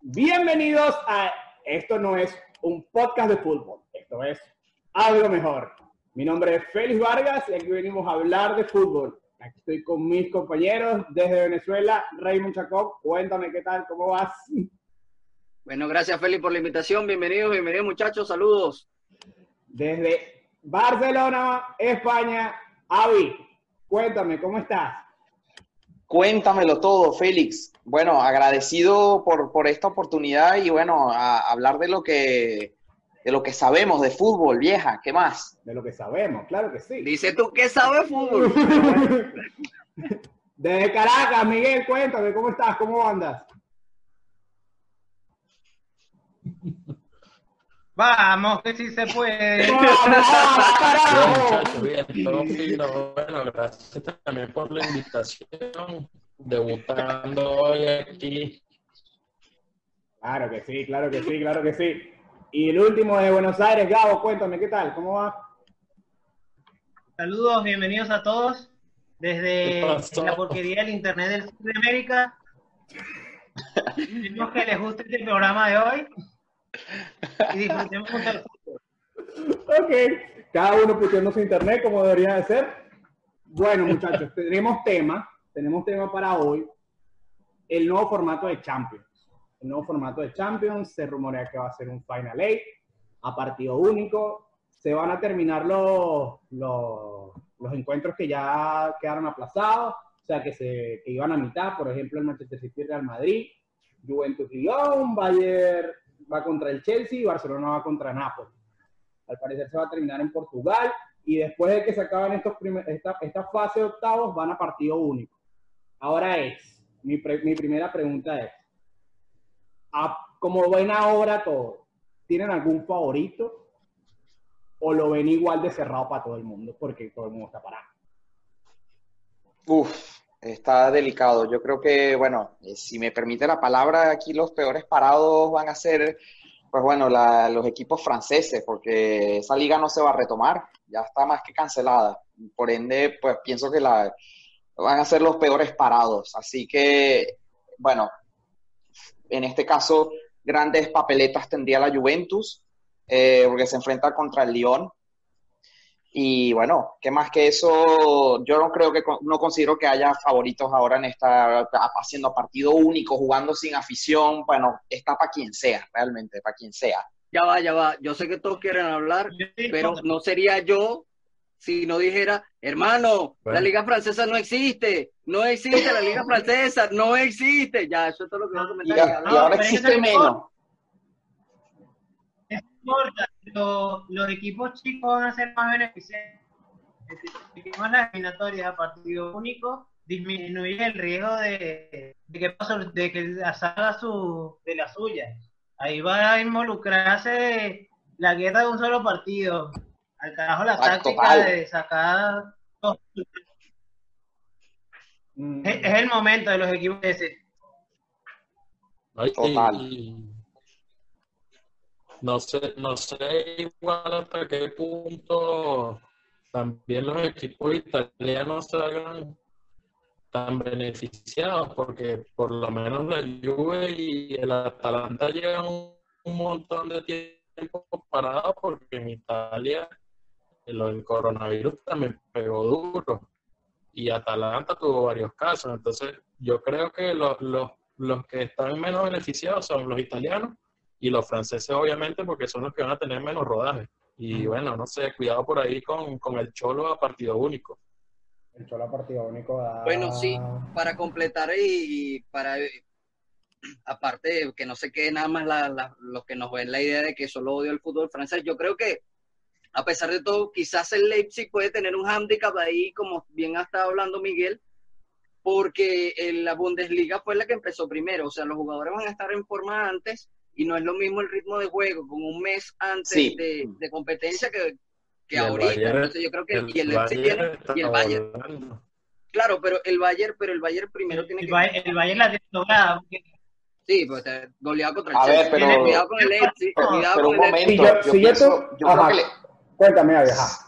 Bienvenidos a Esto no es un podcast de fútbol, esto es algo mejor. Mi nombre es Félix Vargas y aquí venimos a hablar de fútbol. Aquí estoy con mis compañeros desde Venezuela, Raymond Jacob. Cuéntame qué tal, cómo vas. Bueno, gracias Félix por la invitación. Bienvenidos, bienvenidos muchachos, saludos. Desde Barcelona, España, Avi, cuéntame, ¿cómo estás? Cuéntamelo todo, Félix. Bueno, agradecido por, por esta oportunidad y bueno, a hablar de lo que de lo que sabemos de fútbol, vieja, ¿qué más? De lo que sabemos, claro que sí. Dice tú que sabes fútbol. Desde Caracas, Miguel, cuéntame, ¿cómo estás? ¿Cómo andas? Vamos, que sí se puede. muchachos, bien, todo fino. Bueno, gracias también por la invitación. Debutando hoy aquí. Claro que sí, claro que sí, claro que sí. Y el último de Buenos Aires, Gabo, cuéntame, ¿qué tal? ¿Cómo va? Saludos, bienvenidos a todos ¿Qué desde la porquería del Internet del Sur de América. Esperemos que les guste este programa de hoy y disfrutemos fútbol. Ok, cada uno puteando su internet como debería de ser. Bueno, muchachos, tenemos tema, tenemos tema para hoy, el nuevo formato de Champions. El nuevo formato de Champions, se rumorea que va a ser un Final Eight, a partido único, se van a terminar los, los, los encuentros que ya quedaron aplazados, o sea, que, se, que iban a mitad, por ejemplo, el Manchester City Real Madrid, Juventus Lyon, Bayern va contra el Chelsea y Barcelona va contra Nápoles. Al parecer se va a terminar en Portugal y después de que se acaben estos esta, esta fase de octavos van a partido único. Ahora es, mi, pre- mi primera pregunta es, a- como ven ahora todo, ¿tienen algún favorito o lo ven igual de cerrado para todo el mundo porque todo el mundo está parado? Uf, está delicado. Yo creo que, bueno, eh, si me permite la palabra, aquí los peores parados van a ser, pues bueno, los equipos franceses, porque esa liga no se va a retomar, ya está más que cancelada. Por ende, pues pienso que la, van a ser los peores parados. Así que, bueno, en este caso, grandes papeletas tendría la Juventus, eh, porque se enfrenta contra el Lyon. Y bueno, ¿qué más que eso? Yo no creo que, no considero que haya favoritos ahora en esta, haciendo partido único, jugando sin afición. Bueno, está para quien sea, realmente, para quien sea. Ya va, ya va. Yo sé que todos quieren hablar, pero no sería yo si no dijera, hermano, Bueno. la liga francesa no existe, no existe la liga francesa, no existe. Ya, eso es todo lo que voy a Y, comentar. y ahora existe no menos. No importa, lo- los equipos chicos van a ser más beneficiados. Si hicimos las eliminatorias a partido único, disminuye el riesgo de, de que, pase- de que salga su, de la suya. Ahí va a involucrarse la guerra de un solo partido. Al carajo la táctica de sacar. dos- Mm, Es, es el momento de los equipos ese. Ay, Total. y- No sé, no sé igual hasta qué punto también los equipos italianos salgan tan beneficiados, porque por lo menos la Juve y el Atalanta llevan un, montón de tiempo parados porque en Italia del coronavirus también pegó duro y Atalanta tuvo varios casos, entonces yo creo que los, los, los que están menos beneficiados son los italianos y los franceses obviamente porque son los que van a tener menos rodaje. Y bueno, no sé, cuidado por ahí con, con el cholo a partido único. el Chola partido único da... Bueno, sí, para completar y, y para, aparte de que no se quede nada más la, la- los que nos ven la idea de que solo odio el fútbol francés, yo creo que a pesar de todo, quizás el Leipzig puede tener un hándicap ahí, como bien ha estado hablando Miguel, porque en la Bundesliga fue la que empezó primero, o sea, los jugadores van a estar en forma antes y no es lo mismo el ritmo de juego con un mes antes Sí. de, de competencia que, que Y ahorita. Bayern- Entonces yo creo que y el Leipzig Bayern tiene- y el Bayern. volando. Claro, pero el Bayern, pero el Bayern primero tiene El, que el Bayern la tiene lograda. porque Sí, pues goleado contra el A ver, Chelsea. pero- cuidado con el Leipzig, Pero, cuidado pero con un el momento, yo- yo, si pienso, yo creo que le, Cuéntame, ajá.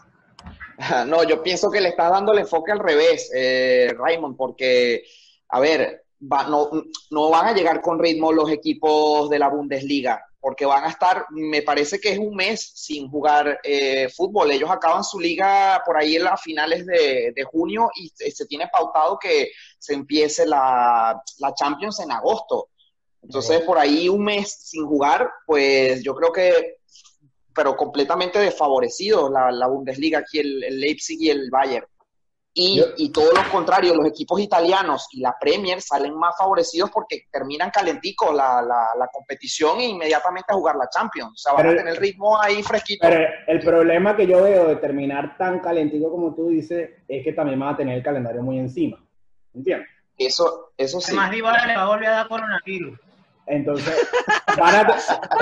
No, yo pienso que le estás dando el enfoque al revés, eh, Raymond, porque, a ver, va- no, no van a llegar con ritmo los equipos de la Bundesliga, porque van a estar, me parece que es un mes sin jugar eh, fútbol. Ellos acaban su liga por ahí en las finales de, de junio y se, tiene pautado que se empiece la, la Champions en agosto. Entonces, por ahí un mes sin jugar, pues yo creo que, pero completamente desfavorecidos la, la Bundesliga, aquí el Leipzig y el Bayern. Y, Yo- y todo lo contrario, los equipos italianos y la Premier salen más favorecidos porque terminan calenticos la, la, la competición e inmediatamente a jugar la Champions. O sea, van Pero- a tener el ritmo ahí fresquito. Pero el problema que yo veo de terminar tan calentito como tú dices es que también van a tener el calendario muy encima. ¿Entiendes? Eso, eso sí. Además, Dybala le va a volver a dar coronavirus. Entonces, van a...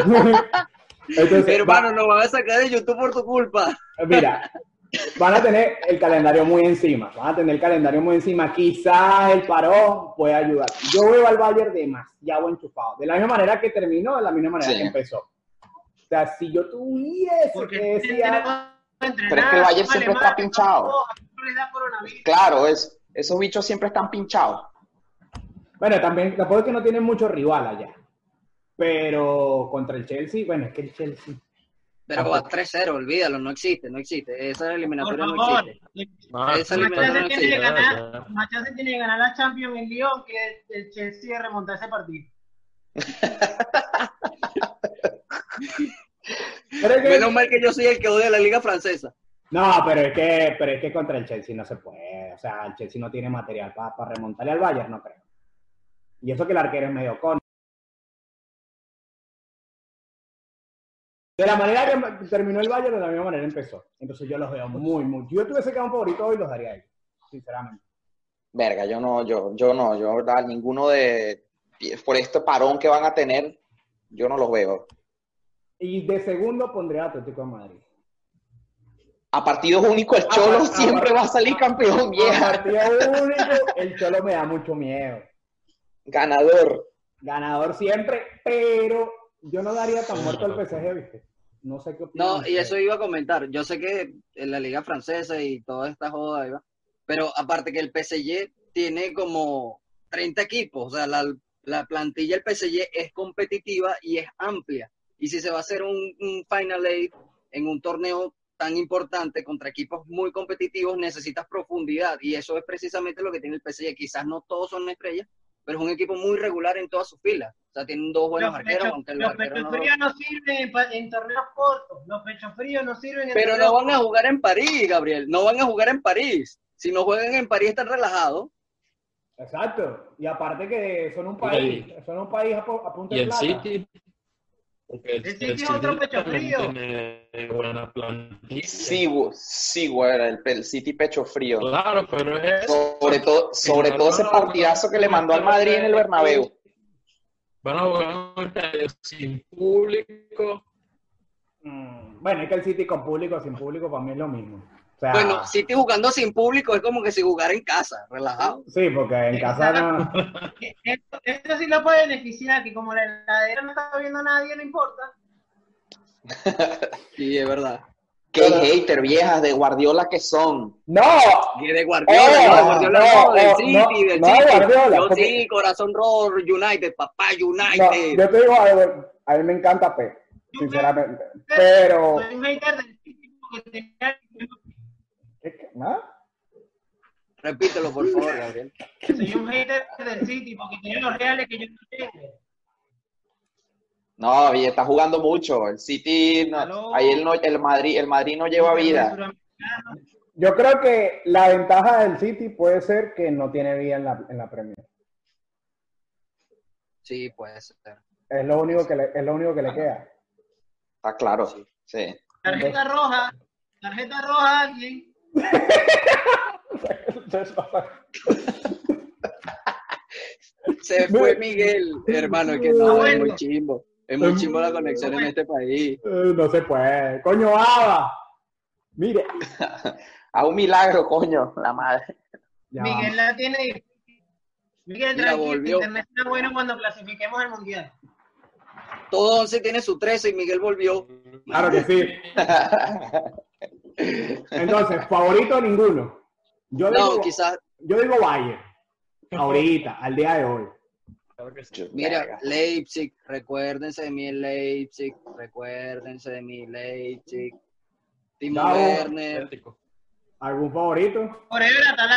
Entonces, Hermano, va- nos van a sacar de YouTube por tu culpa. mira, van a tener el calendario muy encima. Van a tener el calendario muy encima. Quizás el parón pueda ayudar. Yo veo al Bayern demasiado enchufado. De la misma manera que terminó, de la misma manera Sí. que empezó. O sea, si yo tuviese Porque que tiene decir... Pero es que el Bayern siempre Alemania, está pinchado. Claro, es, esos bichos siempre están pinchados. Bueno, también, tampoco es que no tienen mucho rival allá. Pero contra el Chelsea, bueno, es que el Chelsea. Pero va 3-0, olvídalo, no existe, no existe. Esa Por eliminatoria no existe. No, Esa eliminatoria no tiene que ganar. Machado tiene que ganar la Champions en Lyon que el Chelsea remontar ese partido. Pero es que- Menos mal que yo soy el que odia la liga francesa. No, pero es que, pero es que contra el Chelsea no se puede. O sea, el Chelsea no tiene material para remontarle al Bayern, no creo. Y eso que el arquero es medio con. De la manera que terminó el Bayern, de la misma manera empezó. Entonces yo los veo muy, muy. Yo tuviese que un favorito hoy, los daría a ellos, sinceramente. Verga, yo no, yo, yo no, yo verdad, ninguno de, por este parón que van a tener, yo no los veo. Y de segundo pondré a Atlético de Madrid. A partidos únicos, el Cholo siempre va a salir campeón, A vieja. partido único, el Cholo me da mucho miedo. Ganador. Ganador siempre, pero yo no daría tan muerto al PSG, ¿viste? No sé qué opinan No, y eso iba a comentar. Yo sé que en la liga francesa y toda esta joda, ¿iba? pero aparte que el PSG tiene como 30 equipos, o sea, la, la plantilla del PSG es competitiva y es amplia. Y si se va a hacer un, un Final Eight en un torneo tan importante contra equipos muy competitivos, necesitas profundidad. Y eso es precisamente lo que tiene el PSG. Quizás no todos son estrellas, pero es un equipo muy regular en todas sus filas. O sea, tienen dos buenos Los arqueros, pechos, aunque los los pechos no... fríos no sirven en, torneos cortos. Los pechos fríos no sirven en Pero no van a jugar en París, Gabriel. No van a jugar en París. Si no juegan en París, están relajados. Exacto. Y aparte que son un país, son un país a, pu- a punta Y de el plata. City. Porque el, El City el es otro City pecho frío. tiene buena plantilla. Sí, güey, sí, güey, el, el City pecho frío. Claro, pero es eso. Sobre todo, sobre todo ese partidazo que le mandó al Madrid en el Bernabéu. Van a jugar sin público. Mm, Bueno, es que el City con público, sin público, para mí es lo mismo. O sea, Bueno, City jugando sin público es como que si jugara en casa, relajado. sí, porque en casa no. Esto, esto sí lo puede beneficiar, que como la heladera no está viendo a nadie, no importa. Sí, es verdad. Qué hater, viejas de Guardiola que son. ¡No! Que de Guardiola, Oh, no, de Guardiola no, no, del no, City, no, del no de City. Guardiola, Yo porque- sí, corazón rojo, United, papá, No, United. yo te digo algo, a mí me encanta Pep, sinceramente. Pero. Soy un hater del City porque tenía- ¿Nada? Repítelo, por favor, Gabriel. soy un hater del City porque tiene los reales que yo no tengo. No, y está jugando mucho. El City, no- ahí el, no- el Madrid, el Madrid no lleva vida. Yo creo que la ventaja del City puede ser que no tiene vida en la, en la Premier. Sí, puede ser. Es lo único que le, es lo único que le queda. Está claro, sí. Tarjeta roja, tarjeta roja a alguien. Se fue Miguel, hermano, es que no, es muy chimbo. Es muy chimbo la conexión en este país. Eh, no se puede. Coño, Ava. Mire. A un milagro, coño, la madre. Ya Miguel la tiene difícil. Miguel, tranquilo, volvió. internet está bueno cuando clasifiquemos el mundial. Todo 11 tiene su 13 y Miguel volvió. Claro que sí. Entonces, favorito ninguno. Yo No, digo, quizás yo digo Bayern. Ahorita, al día de hoy. Mira. Leipzig, recuérdense de mí Leipzig, recuérdense de mí Leipzig. Timo. Werner. Atlético. ¿Algún favorito?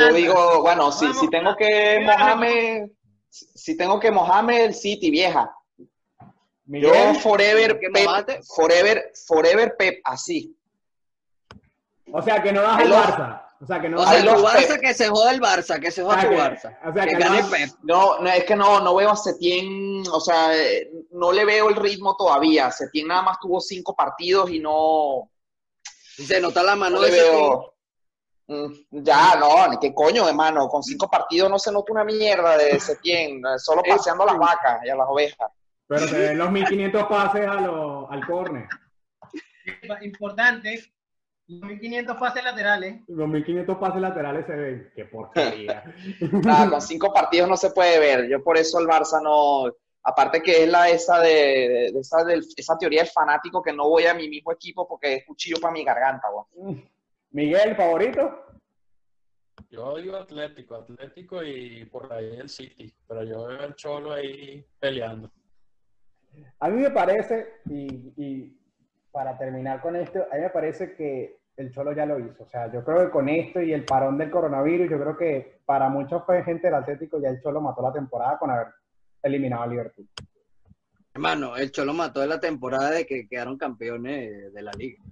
Yo digo, bueno, si, si tengo que mojarme, si tengo que mojarme el City, vieja. Yo forever ¿Qué Pep, forever, forever Pep, así. O sea, que no das al Barça. O sea, que no O das sea, tu Barça Pep. que se joda el Barça, que se joda tu que- Barça. o sea, que que gane no- Pep. No, no, es que no, no veo a Setién, o sea, no le veo el ritmo todavía. Setién nada más tuvo cinco partidos y no, Se nota la mano no de veo. Mm, Ya, no, qué coño, hermano, con cinco partidos no se nota una mierda de Setién, eh, solo paseando a las vacas y a las ovejas. Pero se ven los 1500 pases a los, al córner. Importante. Los 1500 pases laterales. Los 1500 pases laterales se ven. Qué porquería. Nada, con cinco partidos no se puede ver. Yo por eso el Barça no. Aparte que es la esa de, de esa, del- esa teoría del fanático que no voy a mi mismo equipo porque es cuchillo para mi garganta. Miguel, favorito. Yo digo Atlético, Atlético y por ahí el City, pero yo veo al Cholo ahí peleando. A mí me parece, y, y para terminar con esto, a mí me parece que el Cholo ya lo hizo. O sea, yo creo que con esto y el parón del coronavirus, yo creo que para mucha gente del Atlético ya el Cholo mató la temporada con haber eliminado a Liverpool. Hermano, el Cholo mató de la temporada de que quedaron campeones de la liga.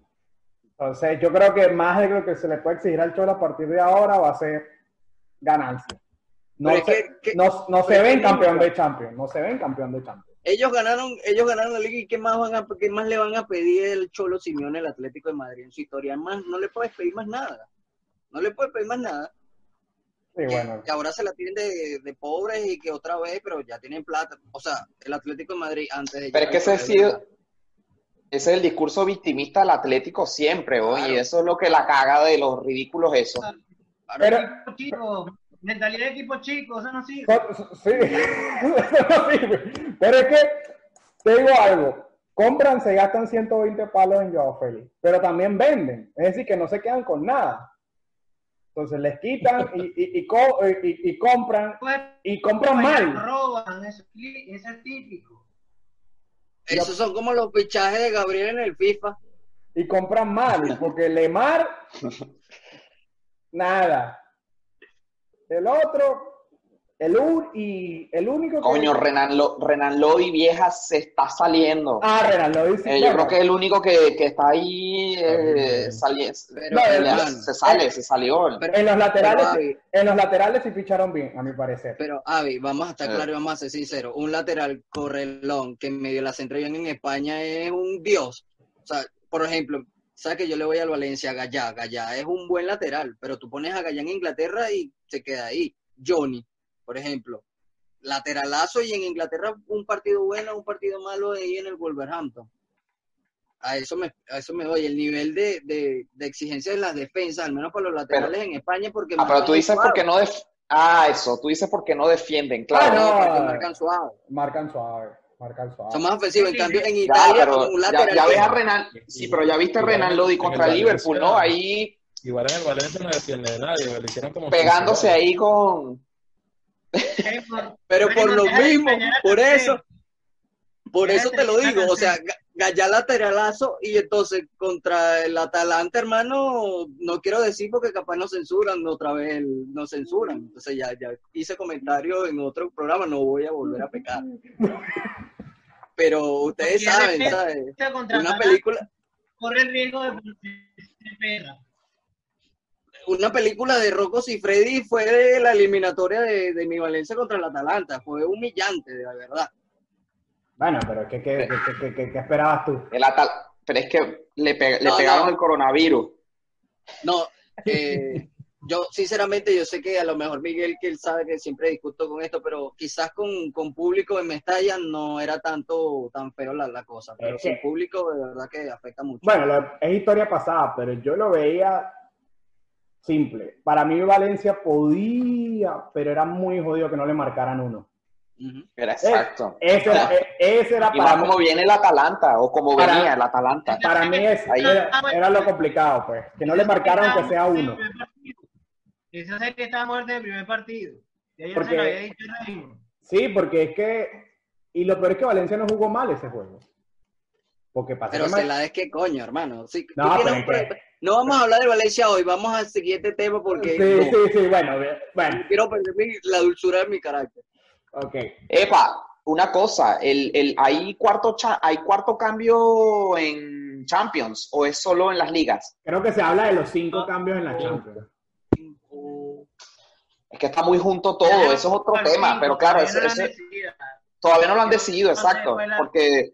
Entonces, yo creo que más de lo que se le puede exigir al Cholo a partir de ahora va a ser ganancia. No, se, que- que- no, no se ven campeón de Champions, no se ven campeón de Champions. Ellos ganaron, ellos ganaron la liga y qué más van a, qué más le van a pedir el Cholo Simeone al Atlético de Madrid en su historia. Más, no le puedes pedir más nada. No le puedes pedir más nada. Sí, bueno. Que ahora se la tienen de, de pobres y que otra vez, pero ya tienen plata. O sea, el Atlético de Madrid antes de Pero es que ese, sido- ese es el discurso victimista del Atlético siempre, Claro. y eso es lo que la caga de los ridículos eso. Pero, mentalidad de equipo chico, eso no sirve. sí, eso no sirve. Pero es que, te digo algo, compran, se gastan 120 palos en Joao Félix, pero también venden, es decir, que no se quedan con nada. Entonces les quitan y, y, y co- y- y compran, Pues, y compran mañana mal. roban, eso, eso es típico. Esos son como los fichajes de Gabriel en el FIFA. y compran mal, porque Lemar, nada. El otro, el, un, y el único que... Coño, Renan, Lo- Renan Lodi vieja se está saliendo. Ah, Renan, lo dice. Eh, yo creo que es el único que, que está ahí eh, sali- Pero, No, se- sale, se salió. pero, En los laterales, pero, Avi, en los laterales sí ficharon bien, a mi parecer. pero, Avi, vamos a estar Eh. claros y vamos a ser sinceros. Un lateral correlón que en medio la centro bien en España es un dios. O sea, por ejemplo, sabes que yo le voy al Valencia, Gallá. Gallá es un buen lateral, pero tú pones a Gallá en Inglaterra y se queda ahí. Johnny, por ejemplo, lateralazo y en Inglaterra un partido bueno, un partido malo ahí en el Wolverhampton. A eso me, a eso me doy. El nivel de, de, de exigencia de las defensas, al menos para los laterales en España, porque Ah, pero tú dices suave. porque no def- Ah, eso, tú dices porque no defienden, claro. Ah, No, porque marcan suave. Marcan suave, marcan suave. Son más ofensivos. En cambio, en Ya, Italia, pero con un ya, lateral. ya ves a Renan, sí, pero ya viste a Renan en- Lodi contra Liverpool, ¿no? Ahí Igual en el Valencia no defiende nadie, le hicieron como pegándose 15 ahí con... Pero por lo de mismo, por eso, por eso de te lo digo. O sea, Gallá lateralazo y entonces contra el Atalanta, hermano, no quiero decir porque capaz nos censuran, otra vez nos censuran. Entonces ya, ya hice comentario en otro programa, no voy a volver a pecar. Pero ustedes saben, ¿sabes? Una película, corre el riesgo de de perra. una película de Rocco y Freddy fue de la eliminatoria de, de mi Valencia contra el Atalanta. Fue humillante, de la verdad. Bueno, pero ¿qué, qué, qué, qué- qué- qué esperabas tú? El Atal... Pero es que le, pe- le pegaron no. el coronavirus. No, eh, yo sinceramente yo sé que a lo mejor Miguel, que él sabe que siempre discuto con esto, pero quizás con, con público en Mestalla no era tanto tan feo la, la cosa, pero Es que- sin público de verdad que afecta mucho. Bueno, lo- es historia pasada, pero yo lo veía simple. Para mí Valencia podía, pero era muy jodido que no le marcaran uno. Era exacto. Ese era, e- ese era Y para como viene el Atalanta, o como Para- venía el Atalanta. para mí es- Ahí- era, era lo complicado, pues. Que no le marcaran que sea uno. Esa serie estaba muerta en el primer partido. Ya Porque- se lo había dicho Raymond. Sí, porque es que. Y lo peor es que Valencia no jugó mal ese juego. Porque pasó Pero se la es que coño, hermano. Sí, tú No, tienes pero un es pro- que- No vamos a hablar de Valencia hoy, vamos al siguiente tema porque Sí, no, sí, sí, bueno, bien, bueno, quiero perder la dulzura de mi carácter. Ok. Epa, una cosa, el, el, ¿hay, cuarto cha- ¿hay cuarto cambio en Champions o es solo en las ligas? Creo que se habla de los cinco cambios en la Champions. Es que está muy junto todo, eso es otro tema, pero claro, todavía ese- no lo han ese- decidido. todavía no lo han decidido, No sé, exacto, porque.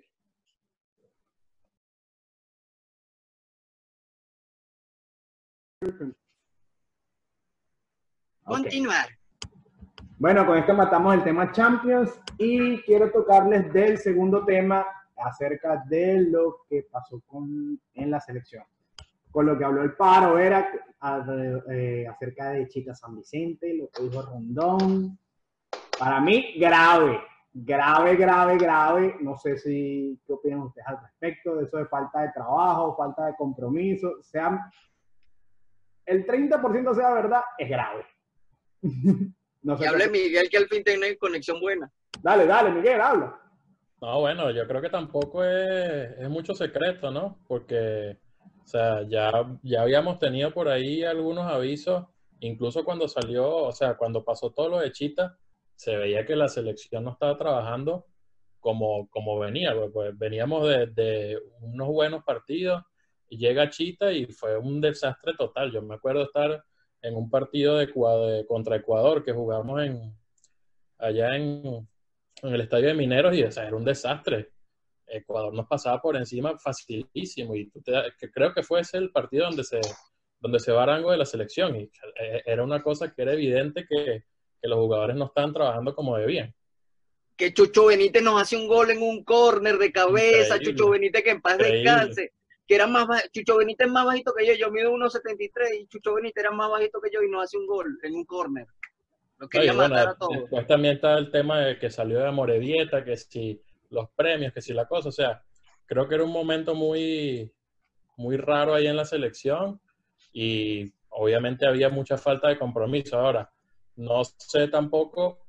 Continuar. Bueno, con esto matamos el tema Champions y quiero tocarles del segundo tema acerca de lo que pasó con, en la selección. Con lo que habló el paro era eh, acerca de Chica San Vicente, lo que dijo Rondón. Para mí, grave, grave, grave, grave. No sé si qué opinan ustedes al respecto de eso de falta de trabajo, falta de compromiso. Sea, el 30% sea verdad, es grave. no sé Que hable Miguel que al fin tiene conexión buena. Dale, dale, Miguel, habla. No, bueno, yo creo que tampoco es, es mucho secreto, ¿no? Porque, o sea, ya, ya habíamos tenido por ahí algunos avisos, incluso cuando salió, o sea, cuando pasó todo lo de Chita, se veía que la selección no estaba trabajando como, como venía, pues, pues veníamos de, de unos buenos partidos y llega Chita y fue un desastre total. Yo me acuerdo estar en un partido de, de- contra Ecuador que jugamos en, allá en, en el estadio de Mineros y o sea, era un desastre. Ecuador nos pasaba por encima facilísimo y te que creo que fue ese el partido donde se donde se va Arango de la selección y eh, era una cosa que era evidente que, que los jugadores no estaban trabajando como debían. Que Chucho Benítez nos hace un gol en un córner de cabeza. Increíble. Chucho Benítez que en paz Increíble. descanse. Que era más baj- Chucho Benítez es más bajito que yo. Yo mido 1.73 y Chucho Benítez era más bajito que yo y nos hace un gol en un córner. Lo quería Oye, bueno, matar a todos. después también está el tema de que salió de Morevieta, que si los premios, que si la cosa, o sea, creo que era un momento muy, muy raro ahí en la selección y obviamente había mucha falta de compromiso. Ahora, no sé tampoco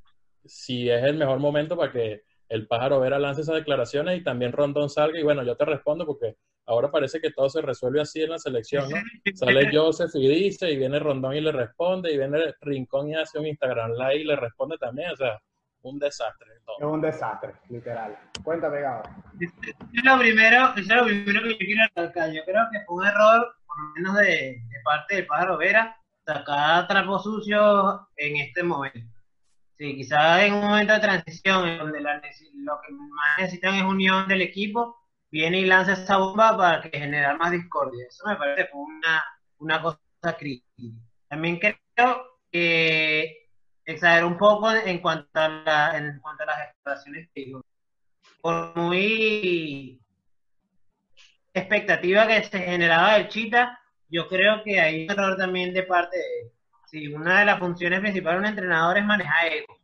si es el mejor momento para que el pájaro Vera lance esas declaraciones y también Rondón salga y bueno, yo te respondo porque ahora parece que todo se resuelve así en la selección, ¿no? Sale Joseph y dice, y viene Rondón y le responde, y viene Rincón y hace un Instagram Live y le responde también, o sea, un desastre. todo. Es un desastre, literal. Cuéntame, Gabo. Eso es lo primero, es lo primero que yo quiero recalcar. Yo creo que fue un error, por lo menos de, de parte del pájaro Vera, sacar trapos sucios en este momento. Sí, quizás en un momento de transición, en donde la lo que más necesitan es unión del equipo, viene y lanza esa bomba para que generar más discordia. Eso me parece una, una cosa crítica. También creo que exageró un poco en cuanto a, la, en cuanto a las declaraciones que dijo por muy expectativa que se generaba del Chita, yo creo que hay un error también de parte de él. Sí, una de las funciones principales de un entrenador es manejar egos.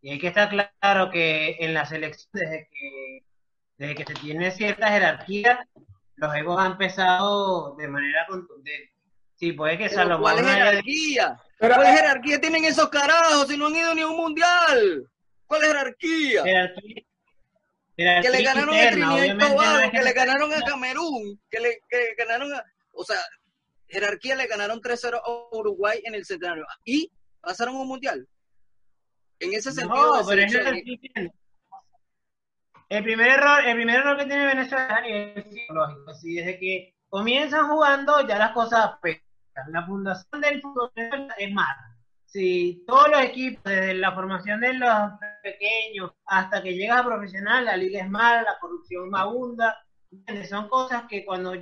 Y hay que estar claro que en la selección, desde que, desde que se tiene cierta jerarquía, los egos han empezado de manera contundente. Sí, puede que Salomón ¿Cuál es jerarquía? Pero, ¿Cuál jerarquía tienen esos carajos si no han ido ni a un mundial? ¿Cuál jerarquía? jerarquía, Que jerarquía le ganaron a interna, Trinidad y no Tobago, es que le jerarquía- ganaron a Camerún, que le que ganaron a... O sea, jerarquía le ganaron 3-0 a Uruguay en el centenario. Y pasaron a un mundial. En ese sentido, No, pero es selección, lo que estoy diciendo. El primer error, el primer error que tiene Venezuela es a nivel psicológico. Así, desde que comienzan jugando, ya las cosas afectan. La fundación del fútbol es mala. Si todos los equipos, desde la formación de los pequeños hasta que llegas a profesional, la liga es mala, la corrupción abunda. Son cosas que cuando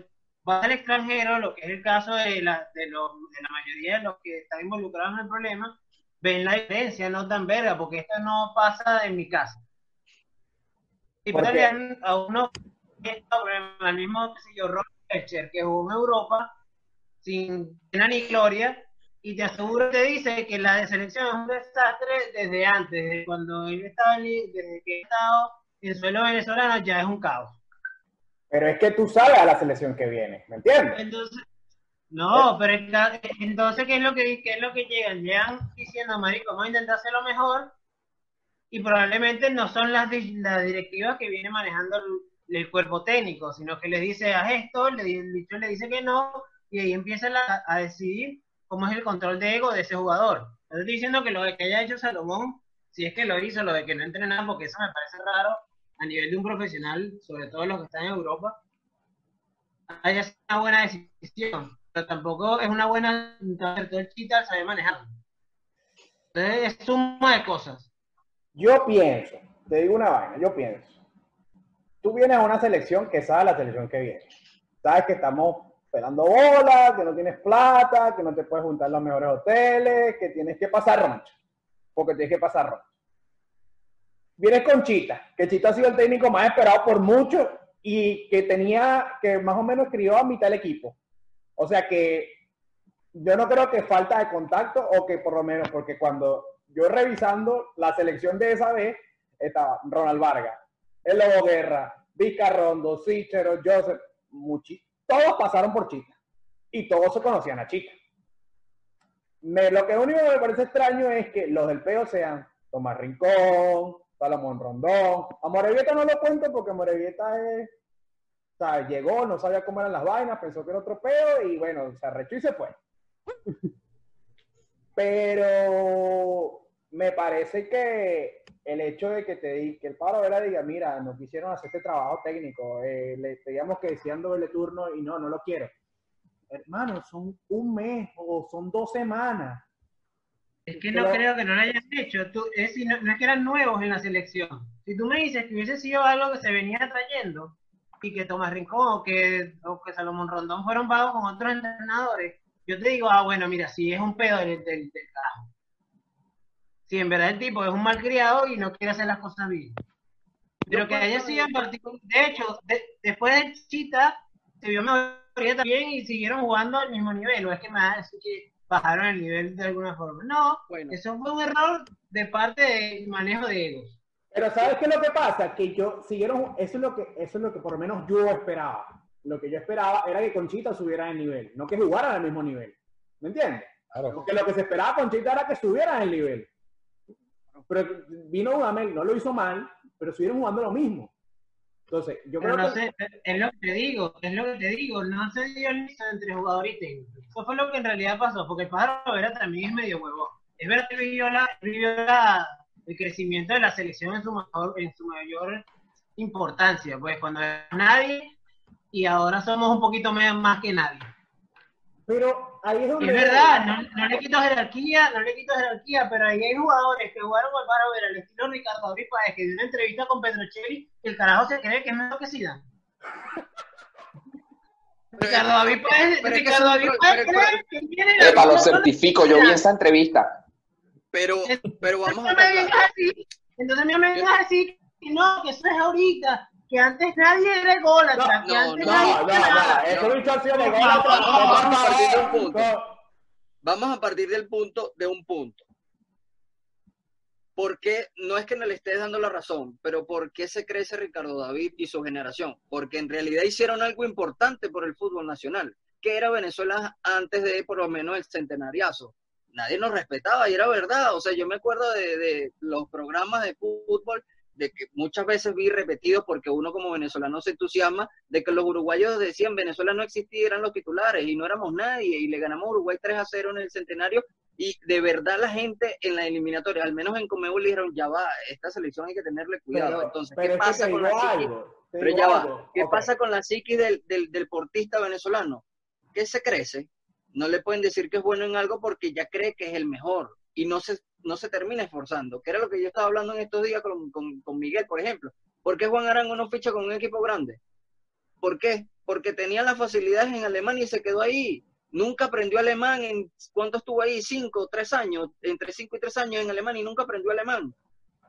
vas al extranjero, lo que es el caso de la, de, los, de la mayoría de los que están involucrados en el problema, ven la diferencia, no tan verga, porque esto no pasa en mi casa. Y a uno al mismo yo, Ron Fletcher, que jugó en Europa sin pena ni gloria, y te aseguro te dice que la selección es un desastre desde antes, desde cuando él estaba desde que ha estado en suelo venezolano ya es un caos. pero es que tú sabes a la selección que viene, ¿me entiendes? Entonces, No, pero es que- entonces, ¿qué es lo que, qué es lo que llegan? Llegan diciendo, marico, vamos a intentar hacerlo mejor y probablemente no son las, las directivas que viene manejando el, cuerpo técnico, sino que les dice, haz esto, le, el bicho le dice que no y ahí empiezan a, a decidir cómo es el control de ego de ese jugador. Estoy diciendo que lo que haya hecho Salomón, si es que lo hizo, lo de que no entrenaba, porque eso me parece raro a nivel de un profesional, sobre todo los que están en Europa, haya sido una buena decisión, pero tampoco es una buena todo el chita saber manejar. Entonces es suma de cosas. Yo pienso, te digo una vaina, yo pienso. Tú vienes a una selección que sabe la selección que viene. Sabes que estamos pelando bolas, que no tienes plata, que no te puedes juntar los mejores hoteles, que tienes que pasar roncha. Porque tienes que pasar roncha. Vienes con Chita, que Chita ha sido el técnico más esperado por mucho y que tenía, que más o menos crió a mitad del equipo. O sea que yo no creo que falta de contacto o que por lo menos, porque cuando yo revisando la selección de esa vez, estaba Ronald Vargas, El Lobo Guerra, Vizcarrondo, Sichero, Joseph, muchi- todos pasaron por Chita y todos se conocían a Chita. Me, lo que único que me parece extraño es que los del peo sean Tomás Rincón, Salomón Rondón. A Morevieta no lo cuento porque Morevieta es, llegó, no sabía cómo eran las vainas, pensó que era otro peo y bueno, se arrechó y se fue. Pero me parece que el hecho de que te di- que el Pablo Vera diga, mira, no quisieron hacer este trabajo técnico, eh, le pedíamos que decían doble turno y no, no lo quiero. Hermano, son un mes o son dos semanas. Es que no Pero- creo que no lo hayan hecho. Tú, es, no, no es que eran nuevos en la selección. Si tú me dices que hubiese sido algo que se venía trayendo y que Tomás Rincón o que, o que Salomón Rondón fueron pagos con otros entrenadores, yo te digo, ah, bueno, mira, si es un pedo del, del, del. Si en verdad el tipo es un malcriado y no quiere hacer las cosas bien. Pero que haya sido en particular. De hecho, de- después de Chita, se vio mejoría también y siguieron jugando al mismo nivel. No es que me vas a decir que bajaron el nivel de alguna forma. No, Bueno. eso fue un error de parte del manejo de egos. Pero ¿sabes qué es lo que pasa? Que yo siguieron, eso es lo que, eso es lo que por lo menos yo esperaba. Lo que yo esperaba era que Conchita subiera de nivel, no que jugaran al mismo nivel. ¿Me entiendes? Claro. Porque lo que se esperaba con Conchita era que subieran el nivel. Pero vino Dudamel, no lo hizo mal, pero siguieron jugando lo mismo. Entonces, yo Pero creo no que... sé, es lo que te digo, es lo que te digo, no se dio el listo entre jugador y técnico. Eso fue lo que en realidad pasó, porque el pájaro Vera también es medio huevón. Es verdad que vivió, la, vivió la- el crecimiento de la selección en su mayor, en su mayor importancia, pues cuando era nadie y ahora somos un poquito más, más que nadie. Pero ahí es donde... Es verdad, no, no le quito jerarquía, no le quito jerarquía, pero ahí hay jugadores que jugaron con el Pájaro Vera, al estilo Ricardo David Páez, que dio una entrevista con Pedrocelli y el carajo se cree que es mejor que Zidane. Ricardo David Páez, Pero es que Ricardo David Páez pero- cree que tiene la Epa, lo certifico, yo vi esa entrevista. Pero, pero vamos a Entonces me vengas así, entonces me vengas así, que no, que eso es ahorita, que antes nadie era ególatra, No, que no, antes no, nadie No, no, nada. eso vamos a partir de un punto. Vamos a partir del punto, de un punto. ¿Por qué? No es que no le estés dando la razón, pero ¿por qué se crece Ricardo David y su generación? Porque en realidad hicieron algo importante por el fútbol nacional, que era Venezuela antes de por lo menos el centenariazo. Nadie nos respetaba y era verdad. O sea, yo me acuerdo de, de los programas de fútbol de que muchas veces vi repetidos porque uno como venezolano se entusiasma de que los uruguayos decían Venezuela no existía, eran los titulares y no éramos nadie y le ganamos a Uruguay 3 a 0 en el centenario y de verdad la gente en la eliminatoria, al menos en Comebol dijeron ya va, esta selección hay que tenerle cuidado. Pero, Entonces, pero ¿qué que pasa con la psiquis? algo, Pero va. ¿qué pasa con la psiquis del, del, del portista venezolano? Que se crece, no le pueden decir que es bueno en algo porque ya cree que es el mejor y no se, no se termina esforzando, que era lo que yo estaba hablando en estos días con, con, Miguel, por ejemplo. ¿Por qué Juan Arango no ficha con un equipo grande? ¿Por qué? Porque tenía las facilidades en Alemania y se quedó ahí. Nunca aprendió alemán en cuánto estuvo ahí, cinco, tres años, entre cinco y tres años en Alemania y nunca aprendió alemán.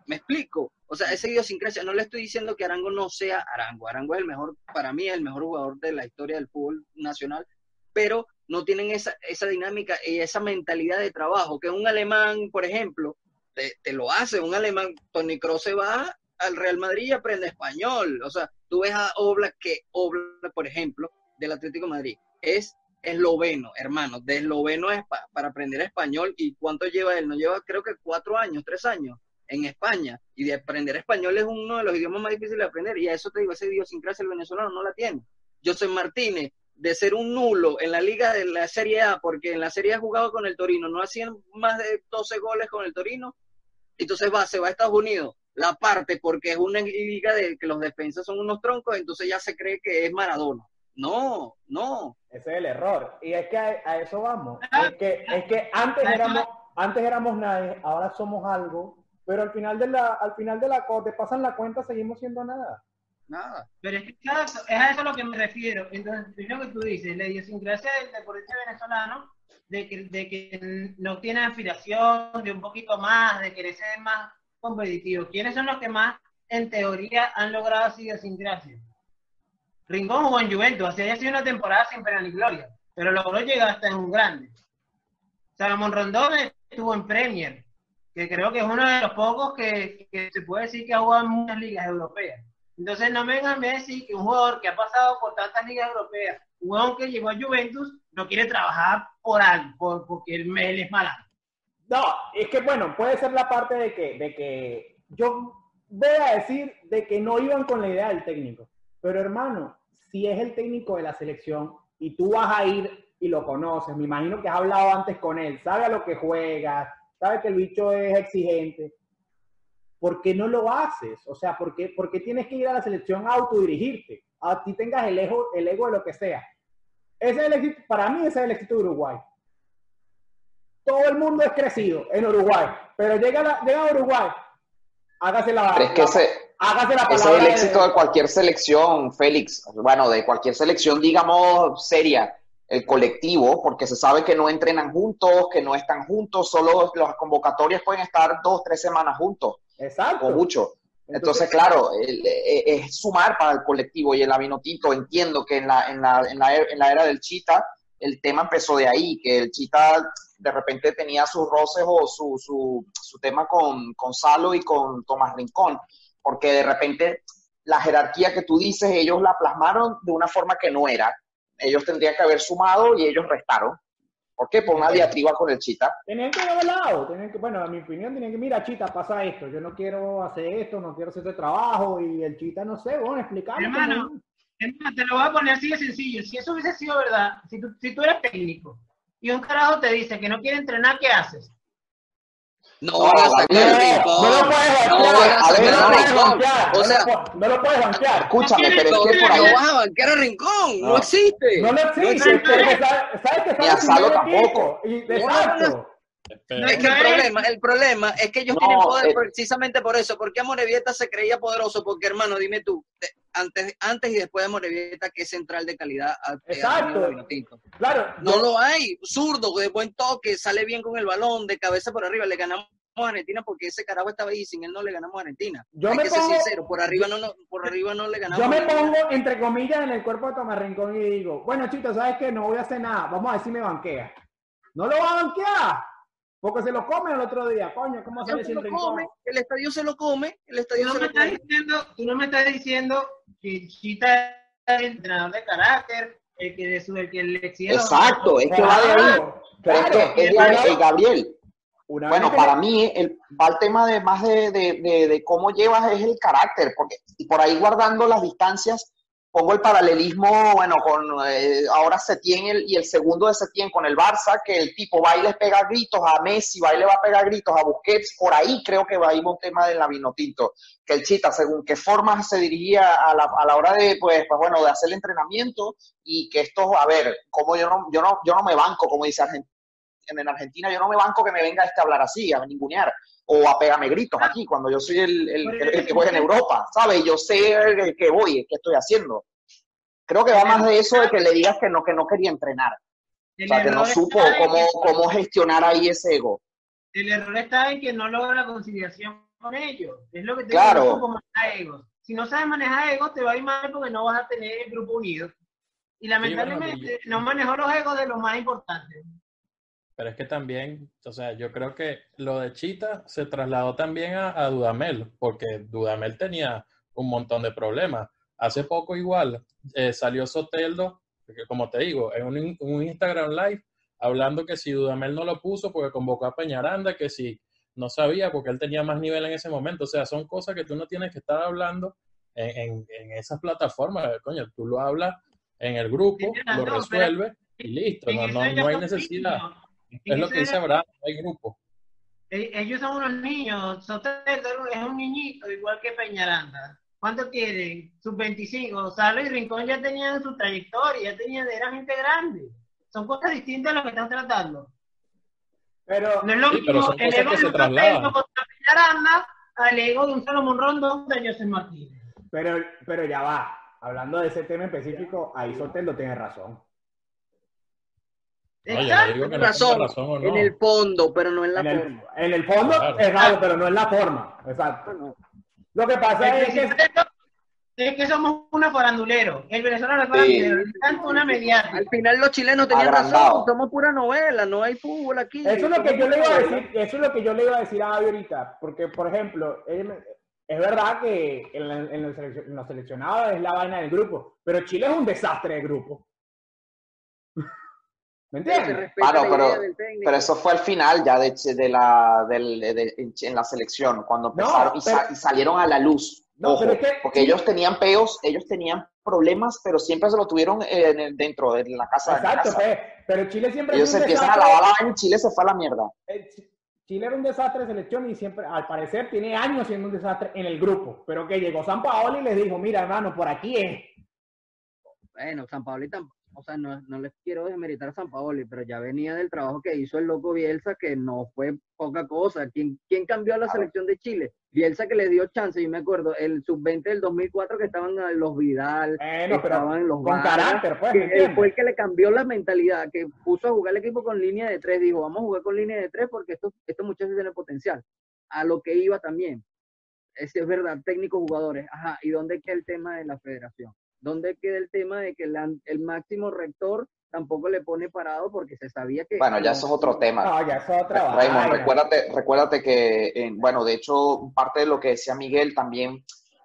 ¿Me explico? O sea, esa idiosincrasia, no le estoy diciendo que Arango no sea Arango. Arango es el mejor, para mí el mejor jugador de la historia del fútbol nacional, pero no tienen esa, esa dinámica y esa mentalidad de trabajo, que un alemán, por ejemplo, te, lo hace, un alemán, Tony Kroos se va al Real Madrid y aprende español. O sea, tú ves a Oblak, que Oblak, por ejemplo, del Atlético Madrid, es esloveno, hermano, de esloveno es pa- para aprender español. ¿Y cuánto lleva él? No lleva, creo que cuatro años, tres años en España. Y de aprender español es uno de los idiomas más difíciles de aprender. Y a eso te digo, esa idiosincrasia el venezolano no la tiene. José Martínez, de ser un nulo en la liga de la Serie A, porque en la Serie A jugaba con el Torino, no hacían más de 12 goles con el Torino, entonces va, se va a Estados Unidos, la parte porque es una liga de que los defensas son unos troncos, entonces ya se cree que es Maradona. No, no. Ese es el error. Y es que a, a eso vamos. Es que, es que antes éramos, antes éramos nadie, ahora somos algo, pero al final de la, al final de la te pasan la cuenta, seguimos siendo nada. Nada. Pero es es a eso a lo que me refiero. Entonces, es lo que tú dices, la idiosincrasia del deportista venezolano, de que, de que no tiene aspiración, de un poquito más, de querer ser más competitivo. ¿Quiénes son los que más, en teoría, han logrado esa idiosincrasia? Rincón jugó en Juventus, así haya sido una temporada sin pena ni gloria, pero logró llegar hasta en un grande. Salomón Rondón estuvo en Premier, que creo que es uno de los pocos que, que se puede decir que ha jugado en muchas ligas europeas. Entonces no me vengan a decir que un jugador que ha pasado por tantas ligas europeas, un jugador que llegó a Juventus, no quiere trabajar por algo, por, porque él, él es mala. No, es que bueno, puede ser la parte de que, de que yo voy a decir de que no iban con la idea del técnico. Pero hermano, si es el técnico de la selección y tú vas a ir y lo conoces, me imagino que has hablado antes con él, sabe a lo que juega, sabe que el bicho es exigente. ¿Por qué no lo haces? O sea, ¿por qué, por qué tienes que ir a la selección a autodirigirte? A ti tengas el ego, el ego de lo que sea. Ese es el éxito, para mí ese es el éxito de Uruguay todo el mundo es crecido en Uruguay, pero llega, la- llega a Uruguay, hágase la, Pero es que ese, hágase la ese es el de- éxito de cualquier selección, Félix. Bueno, de cualquier selección, digamos, seria. El colectivo, porque se sabe que no entrenan juntos, que no están juntos, solo las convocatorias pueden estar dos, tres semanas juntos, Exacto. o mucho. Entonces, claro, el- eh, es sumar para el colectivo y el Avinotito. Entiendo que en la, en, la, en, la, en la era del Chita, el tema empezó de ahí, que el Chita de repente tenía sus roces o su, su, su tema con, con Salo y con Tomás Rincón, porque de repente la jerarquía que tú dices, ellos la plasmaron de una forma que no era. Ellos tendrían que haber sumado y ellos restaron. ¿Por qué? Por una diatriba con el Chita. Tenían que ir al lado, tenían que, bueno, a mi opinión, tenían que, mira, Chita, pasa esto, yo no quiero hacer esto, no quiero hacer este trabajo, y el Chita, no sé, bueno, explicarlo. Hermano, más, te lo voy a poner así de sencillo. Si eso hubiese sido verdad, si tú, si tú eres técnico y un carajo te dice que no quiere entrenar, ¿qué haces? No, No, van a sacar Rincón. no lo puedes No, banquear, van a sacar lo a puedes Rincón. banquear, O no sea, no lo puedes banquear. Escúchame, pero es No, que por ahí... no vas a banquear a Rincón, no. Existe. No lo existe, Ni a Salo tampoco. y- No, Exacto. Pero- Es que el problema, el problema es que ellos No, tienen poder eh. precisamente por eso. porque Amorevieta se creía poderoso? Porque, hermano, dime tú, antes, antes y después de Amorevieta, ¿qué central de calidad Exacto. Claro. No yo- lo hay. Zurdo, de buen toque, sale bien con el balón, de cabeza por arriba. Le ganamos a Argentina porque ese carajo estaba ahí. Sin él no le ganamos a Argentina. Yo Hay me que ser pongo- sincero. Por arriba no, no, por arriba no le ganamos. Yo me pongo, entre comillas, en el cuerpo de Tomás Rincón y digo, bueno, chicos, ¿sabes qué? No voy a hacer nada. Vamos a ver si me banquea. No lo va a banquear. Porque se lo come el otro día. Coño, ¿cómo Se sin lo Rincón? come, el estadio se lo come, el Tú estadio no, se me lo estás come. diciendo, tú no me estás diciendo que Chita es el entrenador de carácter, el que, de su, el que le exige... Exacto, es que va de ahí. Pero es que es de ahí, Gabriel. Una Bueno, para le- mí el, va el tema de más de, de- de- de cómo llevas es el carácter, porque y por ahí guardando las distancias, pongo el paralelismo, bueno, con eh, ahora Setién el- y el segundo de Setién con el Barça, que el tipo va y les pega gritos a Messi, va y le va a pegar gritos a Busquets, por ahí creo que va a ir un tema del Vinotinto, que el Chita, según qué forma se dirigía a la, a la hora de, pues, pues, bueno, de hacer el entrenamiento y que esto, a ver, como yo no, yo no, yo no me banco, como dice Argentina, en Argentina yo no me banco que me venga este a hablar así, a ningunear, o a pegarme gritos aquí, cuando yo soy el, el- el- el que voy en Europa, ¿sabes? Yo sé el que voy, el que estoy haciendo. Creo que va más de eso de que le digas que no, que no quería entrenar. O sea, que no supo cómo, cómo gestionar ahí ese ego. El error está en que no logra la conciliación con ellos. Es lo que te Claro. digo, manejar egos. Si no sabes manejar egos, te va a ir mal porque no vas a tener el grupo unido. Y lamentablemente no manejó los egos de los más importantes. Pero es que también, o sea, yo creo que lo de Chita se trasladó también a, a Dudamel, porque Dudamel tenía un montón de problemas. Hace poco igual eh, salió Soteldo, porque como te digo, en un, un Instagram Live hablando que si Dudamel no lo puso porque convocó a Peñaranda, que si no sabía porque él tenía más nivel en ese momento. O sea, son cosas que tú no tienes que estar hablando en, en, en esas plataformas. Coño, tú lo hablas en el grupo, lo resuelves y listo. No, no, no hay necesidad. Es lo que dice Abraham, no hay grupo. E, Ellos son unos niños, Soteldo es un niñito, igual que Peñaranda. ¿Cuánto tienen? Sus 25. Salo y Rincón ya tenían su trayectoria, ya tenían, era gente grande. Son cosas distintas a lo que están tratando. Pero, No es lo Sí, mismo el ego de un contra Peñaranda al ego de un Salomón Rondón de José Martínez. pero, pero ya va. Hablando de ese tema específico, ahí Soteldo tiene razón. No, yo no digo que razón, tenga razón o no. en el fondo, pero no en la En el, forma. en el fondo Claro. es raro, pero no es la forma. Exacto. Lo que pasa es que principio es que somos una farandulero. El venezolano es farandulero. es tanto una mediática. Al final los chilenos tenían Agrandado. razón, somos pura novela, no hay fútbol aquí. Eso es lo que yo le iba a decir, eso es lo que yo le iba a decir a Gaby ahorita, porque por ejemplo, es verdad que en, la- en los en los seleccionados es la vaina del grupo, pero Chile es un desastre de grupo. ¿Me entiendes? Claro, la pero-. Pero eso fue al final ya de, de la, de- en la selección, cuando No, empezaron y, sa- pero- y salieron a la luz. No, Ojo, pero es que- porque ellos tenían peos, ellos tenían problemas, pero siempre se lo tuvieron eh, en el- dentro de la casa. de la Exacto, casa. pues, pero Chile siempre Ellos se empiezan a lavar la y Chile se fue a la mierda. Eh, Ch- Chile era un desastre de selección y siempre, al parecer, tiene años siendo un desastre en el grupo, pero que llegó San Paolo y les dijo, mira hermano, por aquí es. Bueno, San Paoli tampoco, o sea, no, no les quiero desmeritar a San Paoli, pero ya venía del trabajo que hizo el loco Bielsa, que no fue poca cosa. ¿Quién, quién cambió a la selección de Chile? Bielsa que le dio chance, yo me acuerdo, el sub-20 del 2004 que estaban los Vidal, Bueno, estaban los con Vargas, carácter, pues, que fue el que le cambió la mentalidad, que puso a jugar el equipo con línea de tres, dijo, vamos a jugar con línea de tres porque estos, estos muchachos tienen potencial. A lo que iba también. Ese es verdad, técnicos, jugadores. Ajá, ¿y dónde queda el tema de la federación? ¿Dónde queda el tema de que la- el máximo rector tampoco le pone parado porque se sabía que... Bueno, ya eso es otro tema. No, ya eso es otra Raymond, recuérdate, recuérdate que, en- bueno, de hecho, parte de lo que decía Miguel también,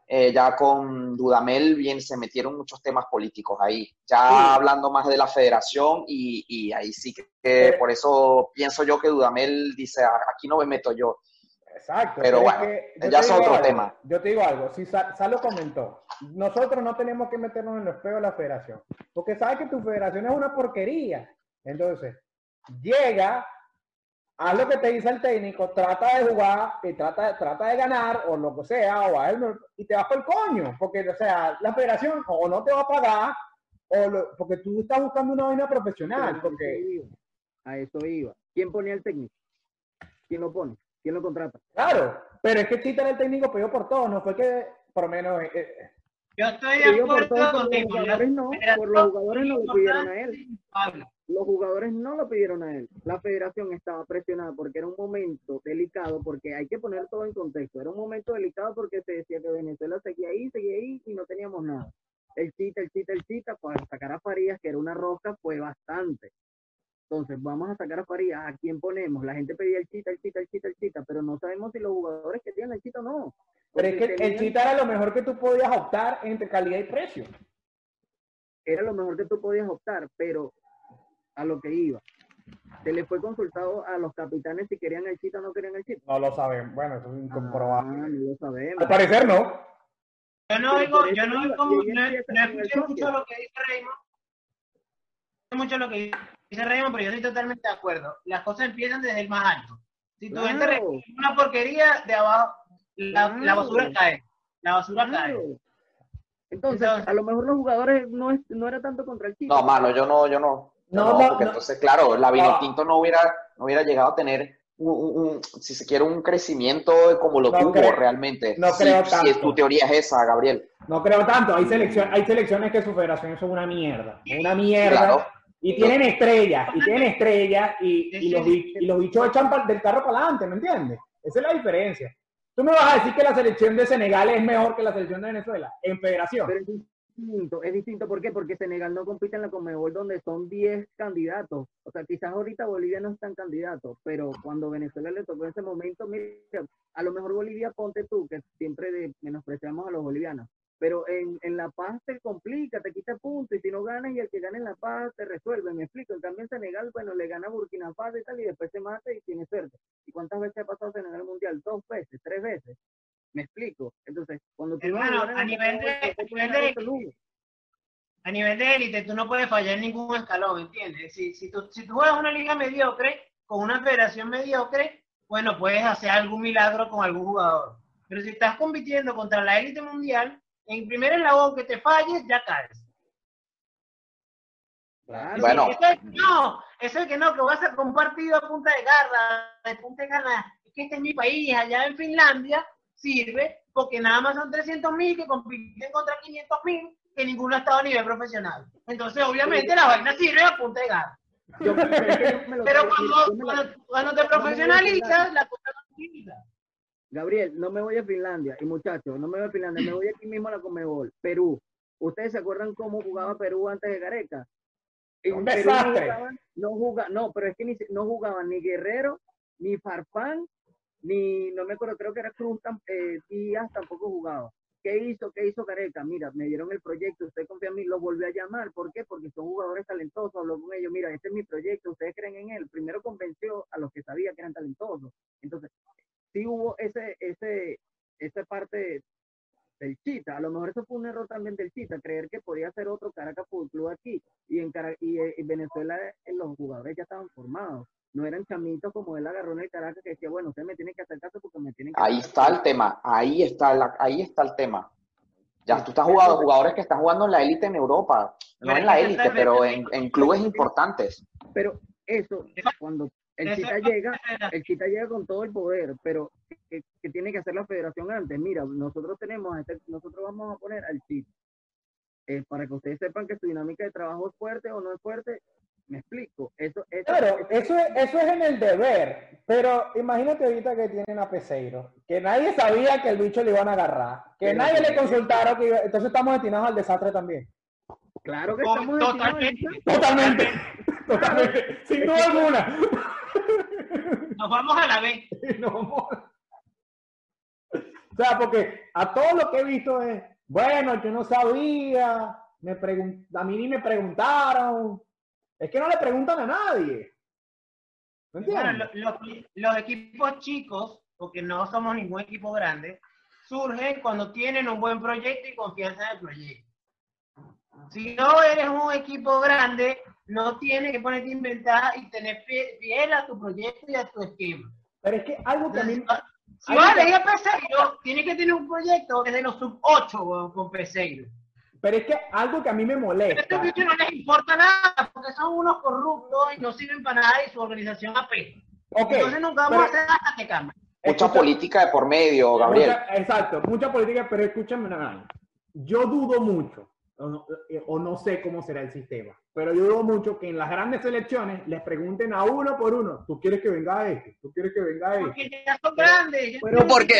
eh, ya con Dudamel bien se metieron muchos temas políticos ahí, ya Sí. hablando más de la federación y, y ahí sí que, que Pero- por eso pienso yo que Dudamel dice, "Ah, aquí no me meto yo. Exacto. Pero es bueno, que yo ya te es digo otro algo, tema. Yo te digo algo, si Sa- Salo comentó, nosotros no tenemos que meternos en los peos de la federación, porque sabes que tu federación es una porquería. Entonces, llega, haz lo que te dice el técnico, trata de jugar y trata, trata de ganar, o lo que sea, o a él, y te vas por el coño, porque, o sea, la federación o no te va a pagar, o lo- porque tú estás buscando una vaina profesional, Pero porque, A eso iba. A eso iba. ¿Quién ponía el técnico? ¿Quién lo pone? ¿Quién lo contrata? claro, pero es que Chita era el técnico pedido por todos, no fue que, por lo menos, eh, Yo estoy de Pidió por acuerdo por los jugadores no, por los jugadores no lo pidieron a él. Los jugadores no lo pidieron a él. La federación estaba presionada porque era un momento delicado, porque hay que poner todo en contexto. Era un momento delicado porque se decía que Venezuela seguía ahí, seguía ahí y no teníamos nada. El chita, el chita, el chita, para sacar a Farías, que era una rosca, fue bastante. Entonces, vamos a sacar a Farías. ¿A quién ponemos? La gente pedía el chita, el chita, el chita, el chita, pero no sabemos si los jugadores querían el chita o no. Pero es que el Chita era lo mejor que tú podías optar entre calidad y precio. era lo mejor que tú podías optar, pero a lo que iba. Se le fue consultado a los capitanes si querían el chita o no querían el chita. No lo saben. Bueno, eso es incomprobable. Ah, no lo sabemos. Al parecer no. Yo no oigo, yo no oigo, no, no mucho socio. lo que dice Raymond. Mucho lo que dice Raymond, pero yo estoy totalmente de acuerdo. Las cosas empiezan desde el más alto. Si tu gente Claro. una porquería, de abajo, la, basura cae. La basura cae. Entonces, Entonces- a lo mejor los jugadores no, es, no era tanto contra el chita. No, mano, yo no, yo no. No, no, no, porque no. entonces, claro, la No. Vinotinto no hubiera, no hubiera llegado a tener, un, un- un- si se quiere, un crecimiento como lo No tuvo creo- realmente. no Si- creo si tanto. tu teoría es esa, Gabriel. No creo tanto. Hay, selección, hay selecciones que sus federaciones son una mierda. Una mierda. Claro. Y tienen estrellas. Y tienen estrellas. Y, y, los, bi- y los bichos echan del carro para adelante. ¿Me entiendes? Esa es la diferencia. Tú me vas a decir que la selección de Senegal es mejor que la selección de Venezuela en federación. Pero es distinto, es distinto. ¿Por qué? Porque Senegal no compite en la Conmebol donde son 10 candidatos. O sea, quizás ahorita Bolivia no están candidatos, pero cuando Venezuela le tocó en ese momento, mira, a lo mejor Bolivia, ponte tú, que siempre de- menospreciamos a los bolivianos. Pero en, en La Paz te complica, te quita puntos y si no ganas y el que gane en La Paz te resuelve, me explico. En cambio en Senegal, bueno, le gana a Burkina Faso y tal, y después se mata y tiene suerte. ¿Y cuántas veces ha pasado Senegal Mundial? Dos veces, tres veces. Me explico. Entonces, cuando tú Hermano, a nivel de- a nivel de- a nivel de élite, tú no puedes fallar en ningún escalón, ¿entiendes? Si, si, tú, si tú juegas una liga mediocre, con una federación mediocre, bueno, puedes hacer algún milagro con algún jugador. Pero si estás compitiendo contra la élite mundial, en primer eslabón que te falles, ya caes. Claro. Bueno. Es el que no, es el que no, que vas a partido a punta de garra, de punta de garra, es que este es mi país, allá en Finlandia, sirve porque nada más son 300 mil que compiten contra 500 mil que ninguno ha estado a nivel profesional. Entonces, obviamente, la vaina sirve a punta de garra. Yo- pero yo cuando, cuando, cuando te profesionalizas, la cosa no. Gabriel, no me voy a Finlandia. Y muchachos, no me voy a Finlandia, me voy aquí mismo a la Comebol. Perú. ¿Ustedes se acuerdan cómo jugaba Perú antes de Gareca? Un no desastre. jugaban- No, juga- no, pero es que ni, no jugaban ni Guerrero, ni Farfán, ni, no me acuerdo, creo que era Cruz, eh, Díaz tampoco jugaba. ¿Qué hizo? ¿Qué hizo Gareca? Mira, me dieron el proyecto, usted confía en mí, lo volvió a llamar. ¿Por qué? Porque son jugadores talentosos, habló con ellos, mira, este es mi proyecto, ustedes creen en él. Primero convenció a los que sabía que eran talentosos. Entonces, sí hubo ese, ese, esa parte del Chita. A lo mejor eso fue un error también del Chita, creer que podía ser otro Caracas Fútbol Club aquí. Y en, Cara- y eh, en Venezuela eh, los jugadores ya estaban formados. No eran chamitos como él agarró en el Caracas que decía, bueno, usted me tiene que hacer caso porque me tienen que Ahí hacer está caso". el tema, ahí está, la- ahí está el tema. Ya tú estás jugando jugadores que están jugando en la élite en Europa, no en la élite, pero en, en clubes importantes. Pero eso, cuando el Chita llega, el Chita llega con todo el poder, pero que, que tiene que hacer la federación antes. Mira, nosotros tenemos, este- nosotros vamos a poner al Chita. Eh, para que ustedes sepan que su dinámica de trabajo es fuerte o no es fuerte, me explico. Eso, eso, Claro, eso- eso es, eso es en el deber, pero imagínate ahorita que tienen a Peseiro, que nadie sabía que el bicho le iban a agarrar, que Pero nadie le consultaron, que iba- entonces estamos destinados al desastre también. claro que estamos destinados totalmente. eso. Totalmente, totalmente, sin duda alguna. Nos vamos a la vamos. O sea, porque a todo lo que he visto es, bueno, yo no sabía, me pregun- a mí ni me preguntaron. Es que no le preguntan a nadie. Los equipos chicos, porque no somos ningún equipo grande, surgen cuando tienen un buen proyecto y confianza en el proyecto. Si no eres un equipo grande, no tienes que ponerte a inventar y tener fie- fiel a tu proyecto y a tu esquema. Pero es que algo que a mí... Si vas a a Peseiro, tienes que tener un proyecto desde los sub 8 con Peseiro. Pero es que algo que a mí me A estos molesta. bichos no les importa nada, porque son unos corruptos y no sirven para nada y su organización apesta. Ok, Entonces nunca pero- vamos a hacer hasta que cambie. Mucha escucha- política de por medio, Gabriel. mucha- exacto, mucha política, pero escúchame una vaina. Yo dudo mucho, o no, eh, o no sé cómo será el sistema, pero yo dudo mucho que en las grandes selecciones les pregunten a uno por uno, ¿tú quieres que venga este? ¿Tú quieres que venga este? Porque ya son grandes. Pero Porque,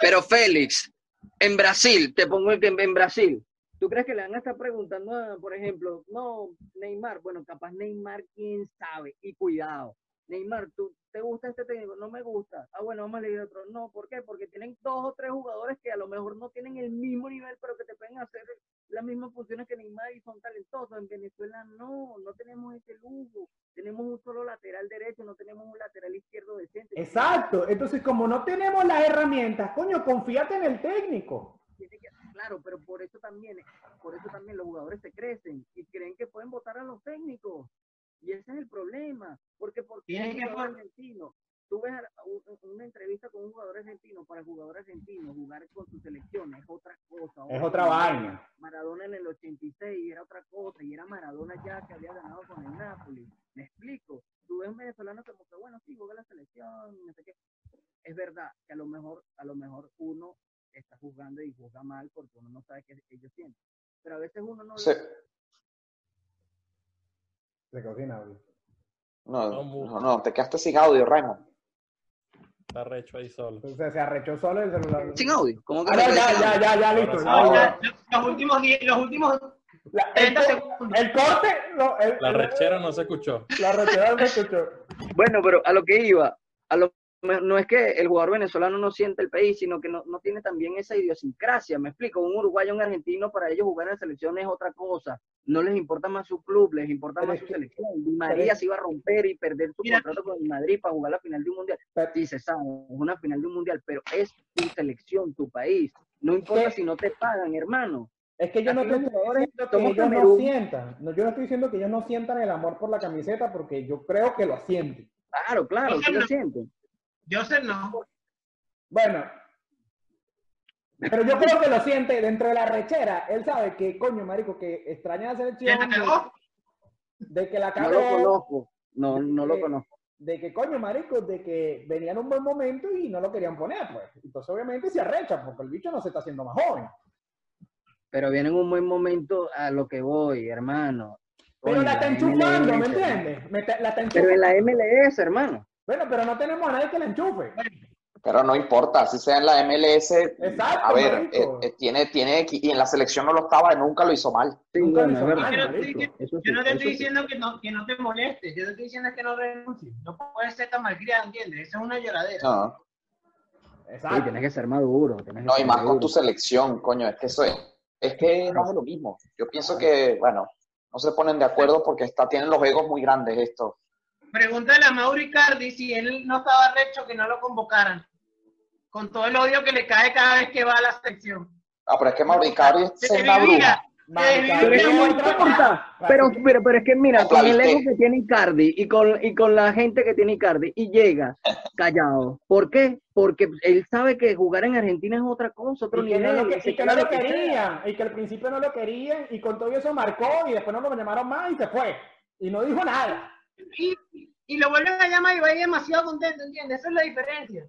pero Félix, en Brasil, te pongo el que en Brasil, ¿Tú crees que le van a estar preguntando, a, por ejemplo, no, Neymar? Bueno, capaz Neymar, quién sabe. Y cuidado. Neymar, ¿tú, ¿te gusta este técnico? No me gusta. Ah, bueno, vamos a leer otro. No, ¿por qué? Porque tienen dos o tres jugadores que a lo mejor no tienen el mismo nivel, pero que te pueden hacer las mismas funciones que Neymar y son talentosos. En Venezuela no, no tenemos ese lujo. Tenemos un solo lateral derecho, no tenemos un lateral izquierdo decente. Exacto, entonces como no tenemos las herramientas, coño, confíate en el técnico. Tiene que- claro, pero por eso también, por eso también los jugadores se crecen y creen que pueden votar a los técnicos. Y ese es el problema, porque porque Tiene un que for- argentino, tú ves una entrevista con un jugador argentino para el jugador argentino jugar con su selección es otra cosa. Es otra vaina. Maradona en el 86 era otra cosa y era Maradona ya que había ganado con el Napoli. Me explico. Tú ves un venezolano como que bueno, sí, juega la selección, no sé qué. Es verdad que a lo mejor a lo mejor uno está jugando y juega mal porque uno no sabe qué ellos sienten. Pero a veces uno no Se- Se cocina, no, no, no, te quedaste sin audio, Raymond. Está recho ahí solo. Entonces se arrechó solo el celular. sin audio. ¿Cómo que Ah, no, ya, ya, ya, ya, listo. Ahora ya. Los, últimos, los últimos La- el, 30 co- segundos. el corte, no, el- La rechera no se escuchó. la rechera no se escuchó. Bueno, pero a lo que iba, a lo no es que el jugador venezolano no siente el país, sino que no, no tiene también esa idiosincrasia. Me explico, un uruguayo, un argentino, para ellos jugar en la selección es otra cosa. No les importa más su club, les importa Pero más su que- selección. Di María se iba a romper y perder su Mira- contrato con el Madrid para jugar la final de un mundial. Sí, se sabe, es una final de un mundial, pero es tu selección, tu país. No importa que- si no te pagan, hermano. Es que yo no estoy diciendo que ellos no sientan. No, yo no estoy diciendo que ellos no sientan el amor por la camiseta porque yo creo que lo sienten. Claro, claro, sí lo no- sienten. Joseph no. Bueno, pero yo creo que lo siente dentro de la rechera. Él sabe que, coño, marico, que extraña la ¿Quién selección, cagó? de, de que la No lo cagó, conozco. No, no lo conozco. de que, coño, marico, de que venía en un buen momento y no lo querían poner, pues. Entonces, obviamente, se arrecha porque el bicho no se está haciendo más joven. Pero viene en un buen momento a lo que voy, hermano. Pero la está enchufando, ¿me entiendes? Me está- la está Pero en enchufando. la MLS, hermano. Bueno, pero no tenemos a nadie que la enchufe. Pero no importa, si sea en la MLS, Exacto, a ver, eh, eh, tiene, tiene, y en la selección no lo estaba, nunca lo hizo mal. Sí, Nunca lo bueno, hizo mal, Yo no estoy- sí, Yo no te estoy sí. diciendo que no, que no te molestes, yo te estoy diciendo que no renuncies. No puedes ser tan malcriado, ¿entiendes? Eso es una lloradera. No, Sí, Exacto. tienes que ser maduro. que no, y más con tu selección, coño, es que eso es, es que no es lo mismo. Yo pienso que, bueno, no se ponen de acuerdo porque está, tienen los egos muy grandes esto. Pregúntale a Mauro Icardi si él no estaba recho que no lo convocaran. Con todo el odio que le cae cada vez que va a la selección. Ah, pero es que Mauricardi es Se una bruja. Pero es. Pero, pero, es que mira, con el ego que tiene Icardi y con, y con la gente que tiene Icardi y llega callado. ¿Por qué? Porque él sabe que jugar en Argentina es otra cosa, otro Y que, no nivel. lo, que- no lo querían, y que al principio no lo querían, y con todo eso marcó, y después no lo llamaron más y se fue. Y no dijo nada. Y, y lo vuelven a llamar y va a ir demasiado contento, ¿entiendes? Esa es la diferencia.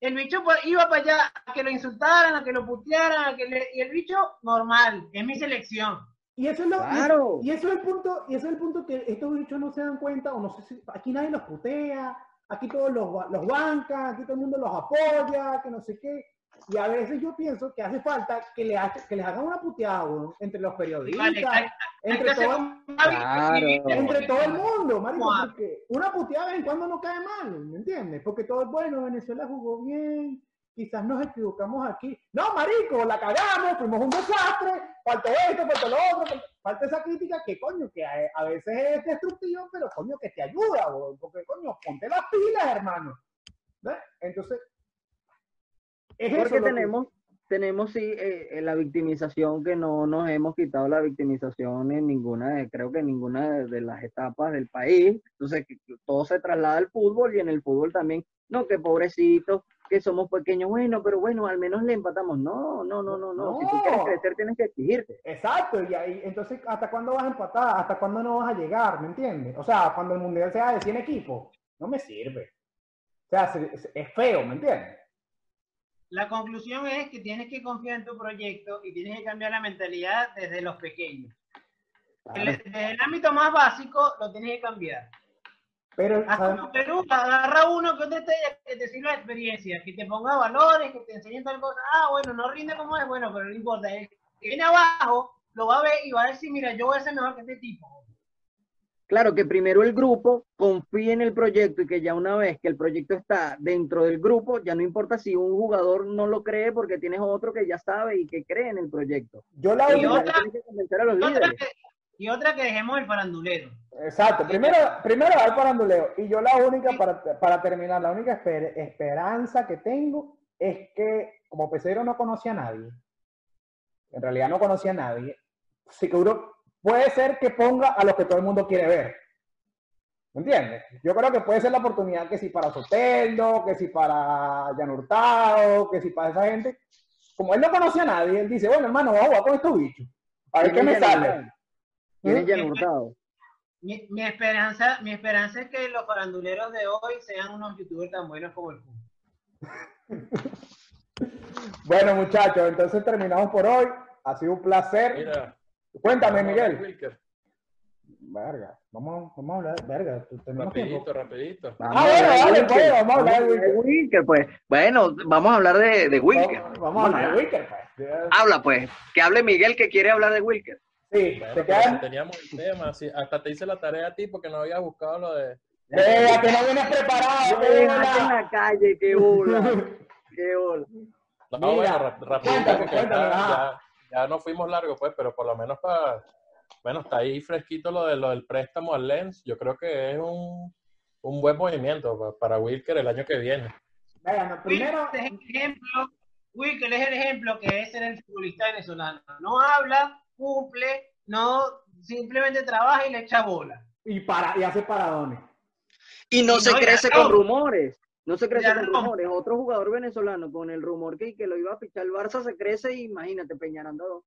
El bicho pues, iba para allá a que lo insultaran, a que lo putearan, a que le- y el bicho normal, es mi selección. Y eso es lo, Claro. y, y eso es el punto, y eso es el punto que estos bichos no se dan cuenta, o no sé si aquí nadie los putea, aquí todos los, los bancan, aquí todo el mundo los apoya, que no sé qué. Y a veces yo pienso que hace falta que, le hace- que les hagan una puteada weón, entre los periodistas, Vale, entre, todo, Claro. entre todo el mundo, marico, Wow. porque una puteada de vez en cuando no cae mal, ¿me entiendes? Porque todo es bueno, Venezuela jugó bien, quizás nos equivocamos aquí. No, marico, la cagamos, fuimos un desastre, faltó esto, faltó lo otro, falta esa crítica que, coño, que a, a veces es destructiva, pero, coño, que te ayuda, weón, porque, coño, ponte las pilas, hermano. ¿Ves? Entonces, es Porque que- tenemos, tenemos sí eh, eh, la victimización que no nos hemos quitado la victimización en ninguna, de, creo que en ninguna de, de las etapas del país. Entonces todo se traslada al fútbol y en el fútbol también, no, que pobrecitos, que somos pequeños, bueno, pero bueno, al menos le empatamos. No, no, no, no, no. Si tú quieres No. crecer, tienes que exigirte. Exacto, y ahí, entonces, ¿hasta cuándo vas a empatar? ¿Hasta cuándo no vas a llegar? ¿Me entiendes? O sea, cuando el mundial sea de 100 equipos, no me sirve. O sea, se- se- es feo, ¿me entiendes? La conclusión es que tienes que confiar en tu proyecto y tienes que cambiar la mentalidad desde los pequeños. Claro. El- Desde el ámbito más básico lo tienes que cambiar. Pero, como Perú, agarra uno que te, que te sirva de experiencia, que te ponga valores, que te enseñe tal cosa. Ah, bueno, no rinde como es, bueno, pero no importa. El que viene abajo lo va a ver y va a decir, mira, yo voy a ser mejor que este tipo. Claro, que primero el grupo confíe en el proyecto y que ya una vez que el proyecto está dentro del grupo, ya no importa si un jugador no lo cree porque tienes otro que ya sabe y que cree en el proyecto. yo la Y única- otra- que a los Y otra, líderes. que, y otra que dejemos el farandulero. Exacto, primero, primero dar paranduleo. Y yo la única, para, para terminar, la única esper- esperanza que tengo es que, como Peseiro no conocía a nadie, en realidad no conocía a nadie, seguro puede ser que ponga a los que todo el mundo quiere ver. ¿Me entiendes? Yo creo que puede ser la oportunidad que si para Soteldo, que si para Jan Hurtado, que si para esa gente. Como él no conocía a nadie, él dice, bueno, hermano, vamos a jugar con estos bichos. A ver qué me ¿Quién es Jan sale. Hurtado? ¿Quién es ¿Mm? Jan Hurtado? Mi, mi esperanza, mi esperanza es que los faranduleros de hoy sean unos youtubers tan buenos como el. Bueno, muchachos, entonces terminamos por hoy. Ha sido un placer. Mira, Cuéntame, Miguel. Wilker. Verga, vamos, vamos a hablar. Verga. Rapidito, rapidito. Vamos Ah, a bueno, Wilker. pues, vamos a hablar de Wilker. Wilker, pues. Bueno, vamos a hablar de, de Wilker. Vamos, vamos a hablar de Wicker, pues. Habla, pues. Que hable Miguel que quiere hablar de Wilker. Sí, Bueno, te si quedan. teníamos el tema, sí, hasta te hice la tarea a ti porque no había buscado lo de Vea, que no vienes preparado. Dejaste en la calle, qué bola. Qué bola. No, Mira, bueno, ra- rapidito, cuéntame, cuéntame, ya. Ya, no fuimos largos, pues, pero por lo menos para. Bueno, está ahí fresquito lo, de, lo del préstamo al Lens. Yo creo que es un, un buen movimiento pa- para Wilker el año que viene. Venga, no, primero, Wilker es el ejemplo, Wilker es el ejemplo que es ser el futbolista venezolano. No habla, cumple, no simplemente trabaja y le echa bola. y, para, y hace paradones. Y no Y se no, crece con rumores. No se crece Ya con no. rumores. Otro jugador venezolano con el rumor que, que lo iba a fichar el Barça se crece y imagínate, Peñaranda dos.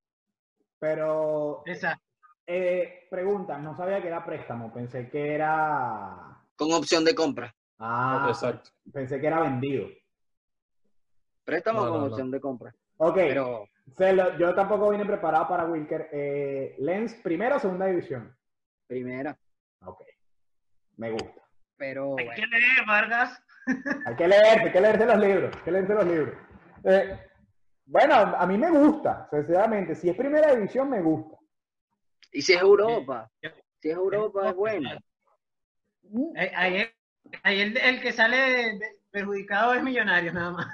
Pero, Exacto. eh, pregunta, no sabía que era préstamo, pensé que era... con opción de compra. Ah, Exacto. pensé que era vendido. Préstamo No, con no, no. opción de compra. Ok, Pero se lo- yo tampoco vine preparado para Wilker. Eh, Lens, primera o segunda división. Primera. Ok, me gusta. Pero Hay bueno, que leer, Vargas. Hay que leerse, hay que leerse los libros, hay que leerse los libros. Eh, bueno, a mí me gusta, sinceramente. Si es primera división, me gusta. y si es Europa, si es Europa es bueno. Ahí, el- ahí el, el que sale perjudicado es millonario nada más.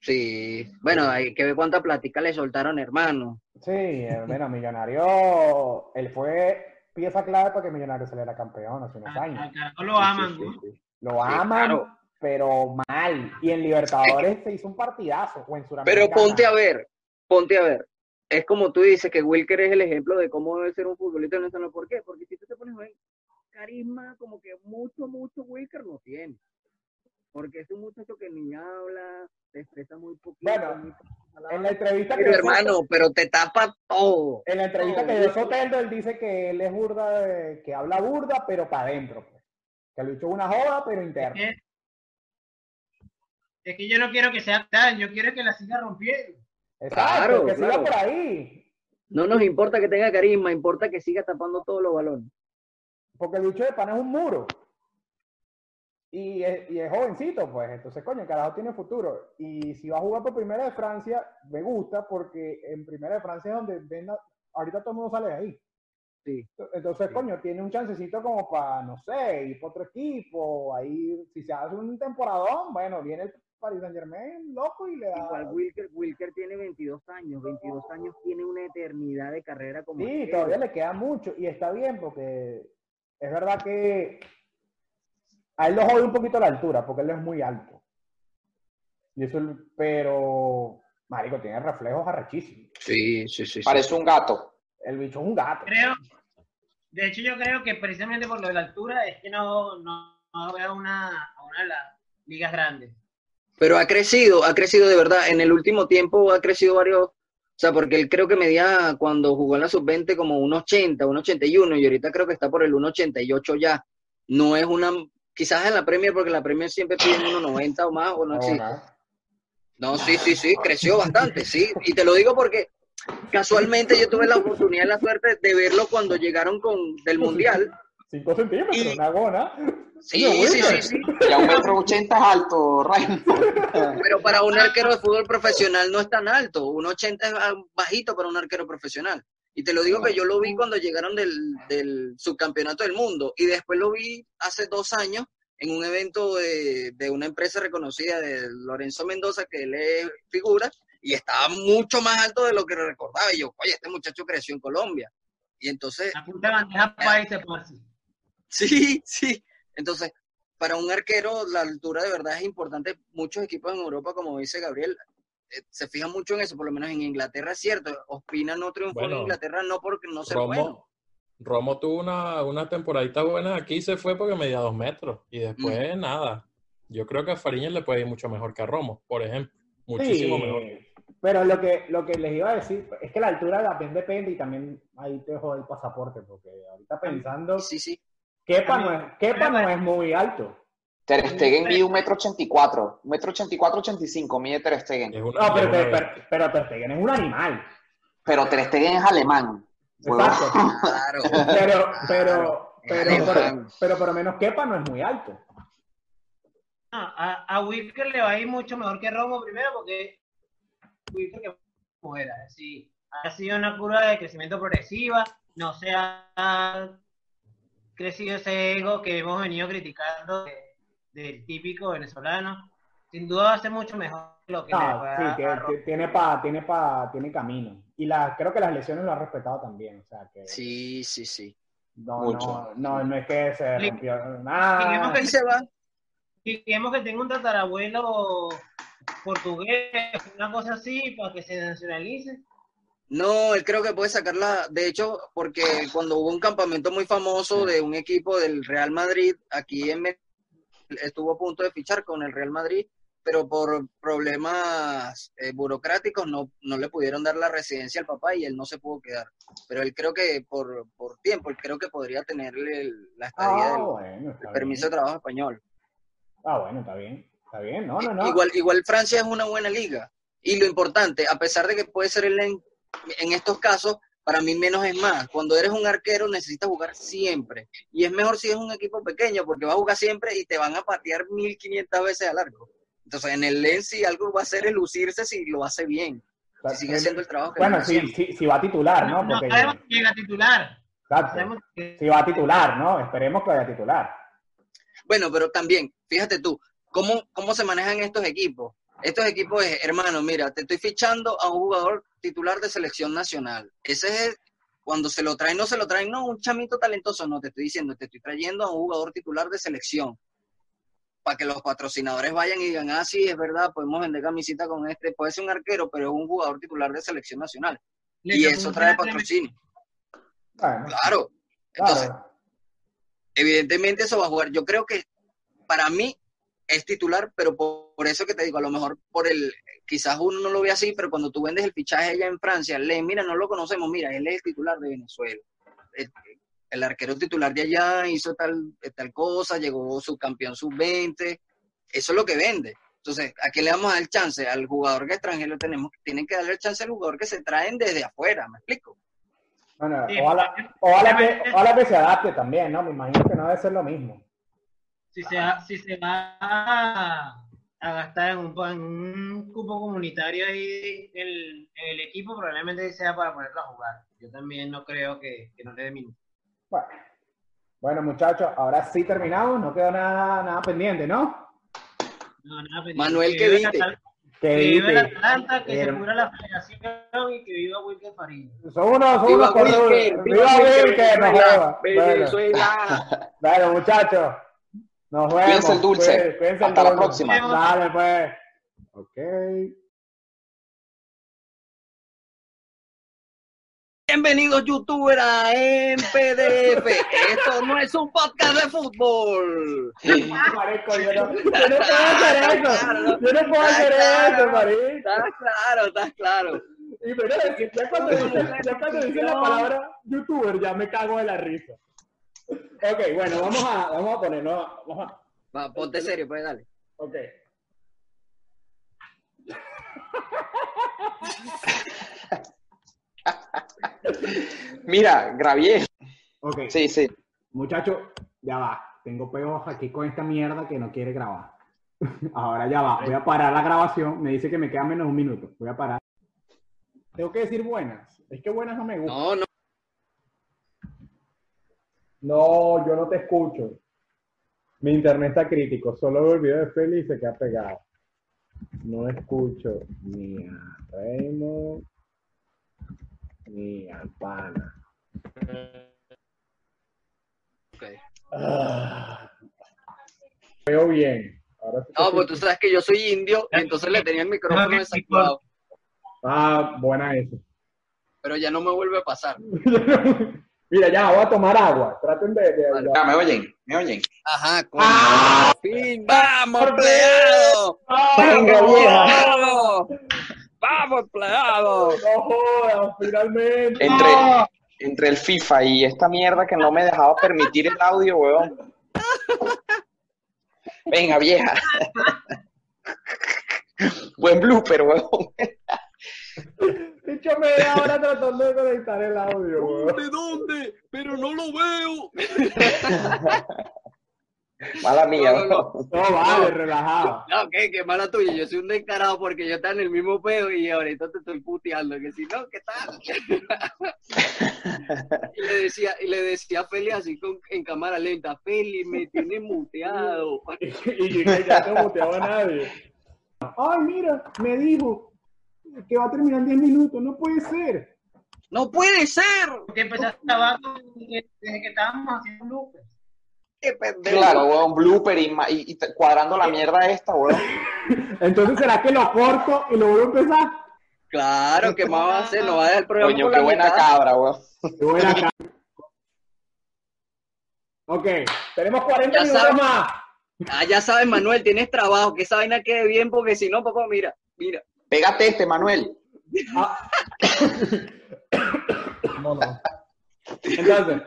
sí. Bueno, hay que ver cuánta plática le soltaron, hermano. Sí, eh, bueno, Millonario, él fue pieza clave para que Millonario saliera campeón hace unos años. a lo aman, Sí, sí, ¿no? sí. Lo Sí, aman, claro. Pero mal. Y en Libertadores se hizo un partidazo. O en. Pero ponte a ver, ponte a ver. Es como tú dices que Wilker es el ejemplo de cómo debe ser un futbolista venezolano. ¿Por qué? Porque si tú te pones a ver, carisma, como que mucho, mucho Wilker no tiene. Porque es un muchacho que ni habla, se expresa muy poquito. Bueno, muy. En la entrevista que Pero hermano, pero te tapa todo. En la entrevista No, que dio Soteldo, él dice que él es burda, de- que habla burda, pero para adentro. Pues. Que lo hizo una joda, pero interna. Es, que yo no quiero que sea tal, yo quiero que la siga rompiendo. Exacto, Claro, que siga por ahí. No nos importa que tenga carisma, importa que siga tapando todos los balones. Porque el bicho de pana es un muro. Y es, y es jovencito, pues. Entonces, coño, el carajo tiene futuro. Y si va a jugar por Primera de Francia, me gusta porque en Primera de Francia es donde ven a- ahorita todo el mundo sale de ahí. Sí. Entonces, coño, tiene un chancecito como para, no sé, ir por otro equipo. Ahí, si se hace un temporadón, bueno, viene el Paris Saint Germain loco y le da. Igual Wilker, Wilker tiene 22 años, 22 años tiene una eternidad de carrera como Sí, todavía le queda mucho y está bien porque es verdad que a él lo jode un poquito la altura porque él es muy alto. Y eso, pero, marico, tiene reflejos arrechísimos. Sí, sí, sí. sí. Parece un gato. El bicho es un gato. Creo, de hecho yo creo que precisamente por lo de la altura es que no, no, no veo a una, a una de las ligas grandes. Pero ha crecido, ha crecido de verdad. En el último tiempo ha crecido varios. O sea, porque él creo que medía cuando jugó en la sub-20 como 1,80, 1,81 y ahorita creo que está por el 1,88 ya. No es una. Quizás en la Premier, porque la Premier siempre piden 1,90 o más, o no existe. No, sí, sí, sí, creció bastante, sí. Y te lo digo porque casualmente yo tuve la oportunidad y la suerte de verlo cuando llegaron con del Mundial. Cinco centímetros, Y- una gona. Sí, sí, sí, sí. Y a un metro ochenta es alto, Ryan. Pero para un arquero de fútbol profesional no es tan alto. Un 80 es bajito para un arquero profesional. Y te lo digo que yo lo vi cuando llegaron del, del subcampeonato del mundo. Y después lo vi hace dos años en un evento de, de una empresa reconocida de Lorenzo Mendoza, que él es figura, y estaba mucho más alto de lo que recordaba. Y yo, oye, este muchacho creció en Colombia. Y entonces, La punta de bandeja país parce. Sí, sí. Entonces, para un arquero, la altura de verdad es importante. Muchos equipos en Europa, como dice Gabriel, eh, se fijan mucho en eso, por lo menos en Inglaterra es cierto. Ospina no triunfó en Inglaterra no porque no sea Romo, bueno. Romo tuvo una, una temporadita buena aquí, se fue porque medía dos metros y después nada. Yo creo que a Fariñez le puede ir mucho mejor que a Romo, por ejemplo. Muchísimo Sí, mejor. Pero lo que, lo que les iba a decir es que la altura también depende y también ahí te jode el pasaporte, porque ahorita pensando, Sí, sí. Kepa no es, Kepa no es muy alto. Ter Stegen mide un metro ochenta y cuatro. Un metro ochenta y cuatro, ochenta y cinco mide Ter Stegen. No, pero, pero, pero, pero Ter Stegen es un animal. Pero Ter Stegen es alemán. Exacto. Claro. Pero, pero, pero, pero, pero por lo menos Kepa no es muy alto. No, a, a Wilker le va a ir mucho mejor que Romo primero porque Wilker que fuera, sí, ha sido una curva de crecimiento progresiva, no se ha crecido ese ego que hemos venido criticando de- del típico venezolano. Sin duda va a ser mucho mejor lo que pueda sí, tiene, tiene, pa, tiene, pa, tiene camino. Y la, creo que las lesiones lo han respetado también. O sea, que Sí, sí, sí. no, Mucho. no, no, no es que se rompió Digamos nada. que Ahí se va. Digamos que tenga un tatarabuelo portugués, una cosa así, para que se nacionalice. No, él creo que puede sacarla, de hecho, porque cuando hubo un campamento muy famoso de un equipo del Real Madrid, aquí en Venezuela, estuvo a punto de fichar con el Real Madrid, pero por problemas eh, burocráticos no, no le pudieron dar la residencia al papá y él no se pudo quedar. Pero él creo que por, por tiempo, él creo que podría tenerle la estadía Ah, del bueno, permiso de trabajo español. Ah, bueno, está bien. Está bien, no, no, no. Igual, igual Francia es una buena liga. Y lo importante, a pesar de que puede ser el en, estos casos, para mí menos es más. Cuando eres un arquero necesitas jugar siempre. Y es mejor si es un equipo pequeño, porque vas a jugar siempre y te van a patear 1500 veces al arco. Entonces, en el LEN si algo va a hacer es lucirse si lo hace bien. Si sigue haciendo el trabajo que Bueno, sí va a titular, ¿no? No Porque, sabemos si llega a titular. exacto. Sabemos que- Sí va a titular, ¿no? Esperemos que vaya a titular. Bueno, pero también, fíjate tú, ¿cómo, cómo se manejan estos equipos? Estos equipos es, hermano, mira, te estoy fichando a un jugador titular de selección nacional. Ese es, cuando se lo traen, no se lo traen, no, un chamito talentoso, no, te estoy diciendo, te estoy trayendo a un jugador titular de selección. Para que los patrocinadores vayan y digan, ah, sí, es verdad, podemos vender camisita con este, puede ser un arquero, pero es un jugador titular de selección nacional. le Y eso trae patrocinio. Bueno, Claro. Entonces, claro. evidentemente eso va a jugar. Yo creo que para mí es titular, pero por, por eso que te digo, a lo mejor por el, quizás uno no lo ve así, pero cuando tú vendes el fichaje allá en Francia, le mira, no lo conocemos, mira, él es el titular de Venezuela. El, el arquero titular de allá hizo tal, tal cosa, llegó subcampeón sub-20, eso es lo que vende. Entonces, ¿a quién le vamos a dar el chance? Al jugador que extranjero tenemos, tienen que darle el chance al jugador que se traen desde afuera, ¿me explico? Bueno, Sí, ojalá, ojalá, que, ojalá que se adapte también, ¿no? Me imagino que no debe ser lo mismo. Si se, va- si se va a, a gastar en un, en un cupo comunitario ahí el, en el equipo, probablemente sea para ponerlo a jugar. Yo también no creo que, que no le dé minutos. Bueno, bueno, muchachos, ahora sí terminamos, no quedó nada, nada pendiente, ¿no? No, nada pendiente. Manuel, Que ¿qué viva dice? Que viva el dice, Atlanta, que se cura la federación y que viva Wilker Farías. son unos, son ¡Viva unos corruptos. Wilker! ¡Viva Wilker! Bueno, muchachos, nos vemos. Cuídense el dulce. Cuídense- cuídense el Hasta la próxima. Dale, pues. Ok. Bienvenidos youtubers a MPDF. Esto no es un podcast de fútbol. Marico, yo no, yo no puedo hacer eso. Yo no puedo hacer eso, marico. Estás claro, estás claro. Y pero ya cuando, ya cuando dice la palabra youtuber, ya me cago de la risa. Ok, bueno, vamos a, vamos a ponernos. Vamos a, Va, ponte serio, pues dale. ok. Mira, Gravier. Ok, Sí, sí. muchachos, ya va. Tengo peos aquí con esta mierda que no quiere grabar. Ahora ya va. Voy a parar la grabación. Me dice que me queda menos un minuto. Voy a parar. Tengo que decir buenas. Es que buenas no me gustan. No, no. No, yo no te escucho. Mi internet está crítico. Solo veo el video de Feli y se queda pegado. No escucho ni a Raymond ni al pana. Ok. Ah. Veo bien. Ahora sí No, pues tú sabes que yo soy indio, entonces le tenía el micrófono No, desactivado. Ah, buena eso. Pero ya no me vuelve a pasar. Mira, ya voy a tomar agua. Traten de. de- Ah, me oyen, me oyen. Ajá, con ¡Ah! fin. ¡Vamos, ¡Por empleado! Venga, vieja. ¡Vamos! ¡Vamos, empleado! No jodas, finalmente. Entre, ¡Ah! entre el FIFA y esta mierda que no me dejaba permitir el audio, weón. Venga, vieja. Buen blooper, weón. Dicho media hora tratando de conectar el audio, weón. ¿De dónde? Pero no lo veo. Mala mía, No, no, no. weón. No, vale, relajado. No, ¿qué? Qué mala tuya. Yo soy un descarado porque yo estaba en el mismo peo y ahorita te estoy puteando. Que si no, ¿qué tal? Y le decía, y le decía a Feli así con, en cámara lenta, Feli, me tiene muteado. y ya ya no muteaba a nadie. Ay, mira, me dijo que va a terminar en 10 minutos. No puede ser. ¡No puede ser! Porque empezaste a grabar desde que estábamos haciendo bloopers. ¡Qué pendejo! Claro, weón, blooper y, cuadrando la mierda esta, weón. Entonces, ¿será que lo corto y lo vuelvo a empezar? Claro, ¿qué más va a hacer? No va a dejar el programa Coño, qué buena mitad. cabra, weón. Qué buena cara. Ok, tenemos 40 Ya minutos más. Ah, ya sabes, Manuel, tienes trabajo, que esa vaina quede bien, porque si no, papá, mira, mira. Pégate este, Manuel. Ah, Vámonos. entonces,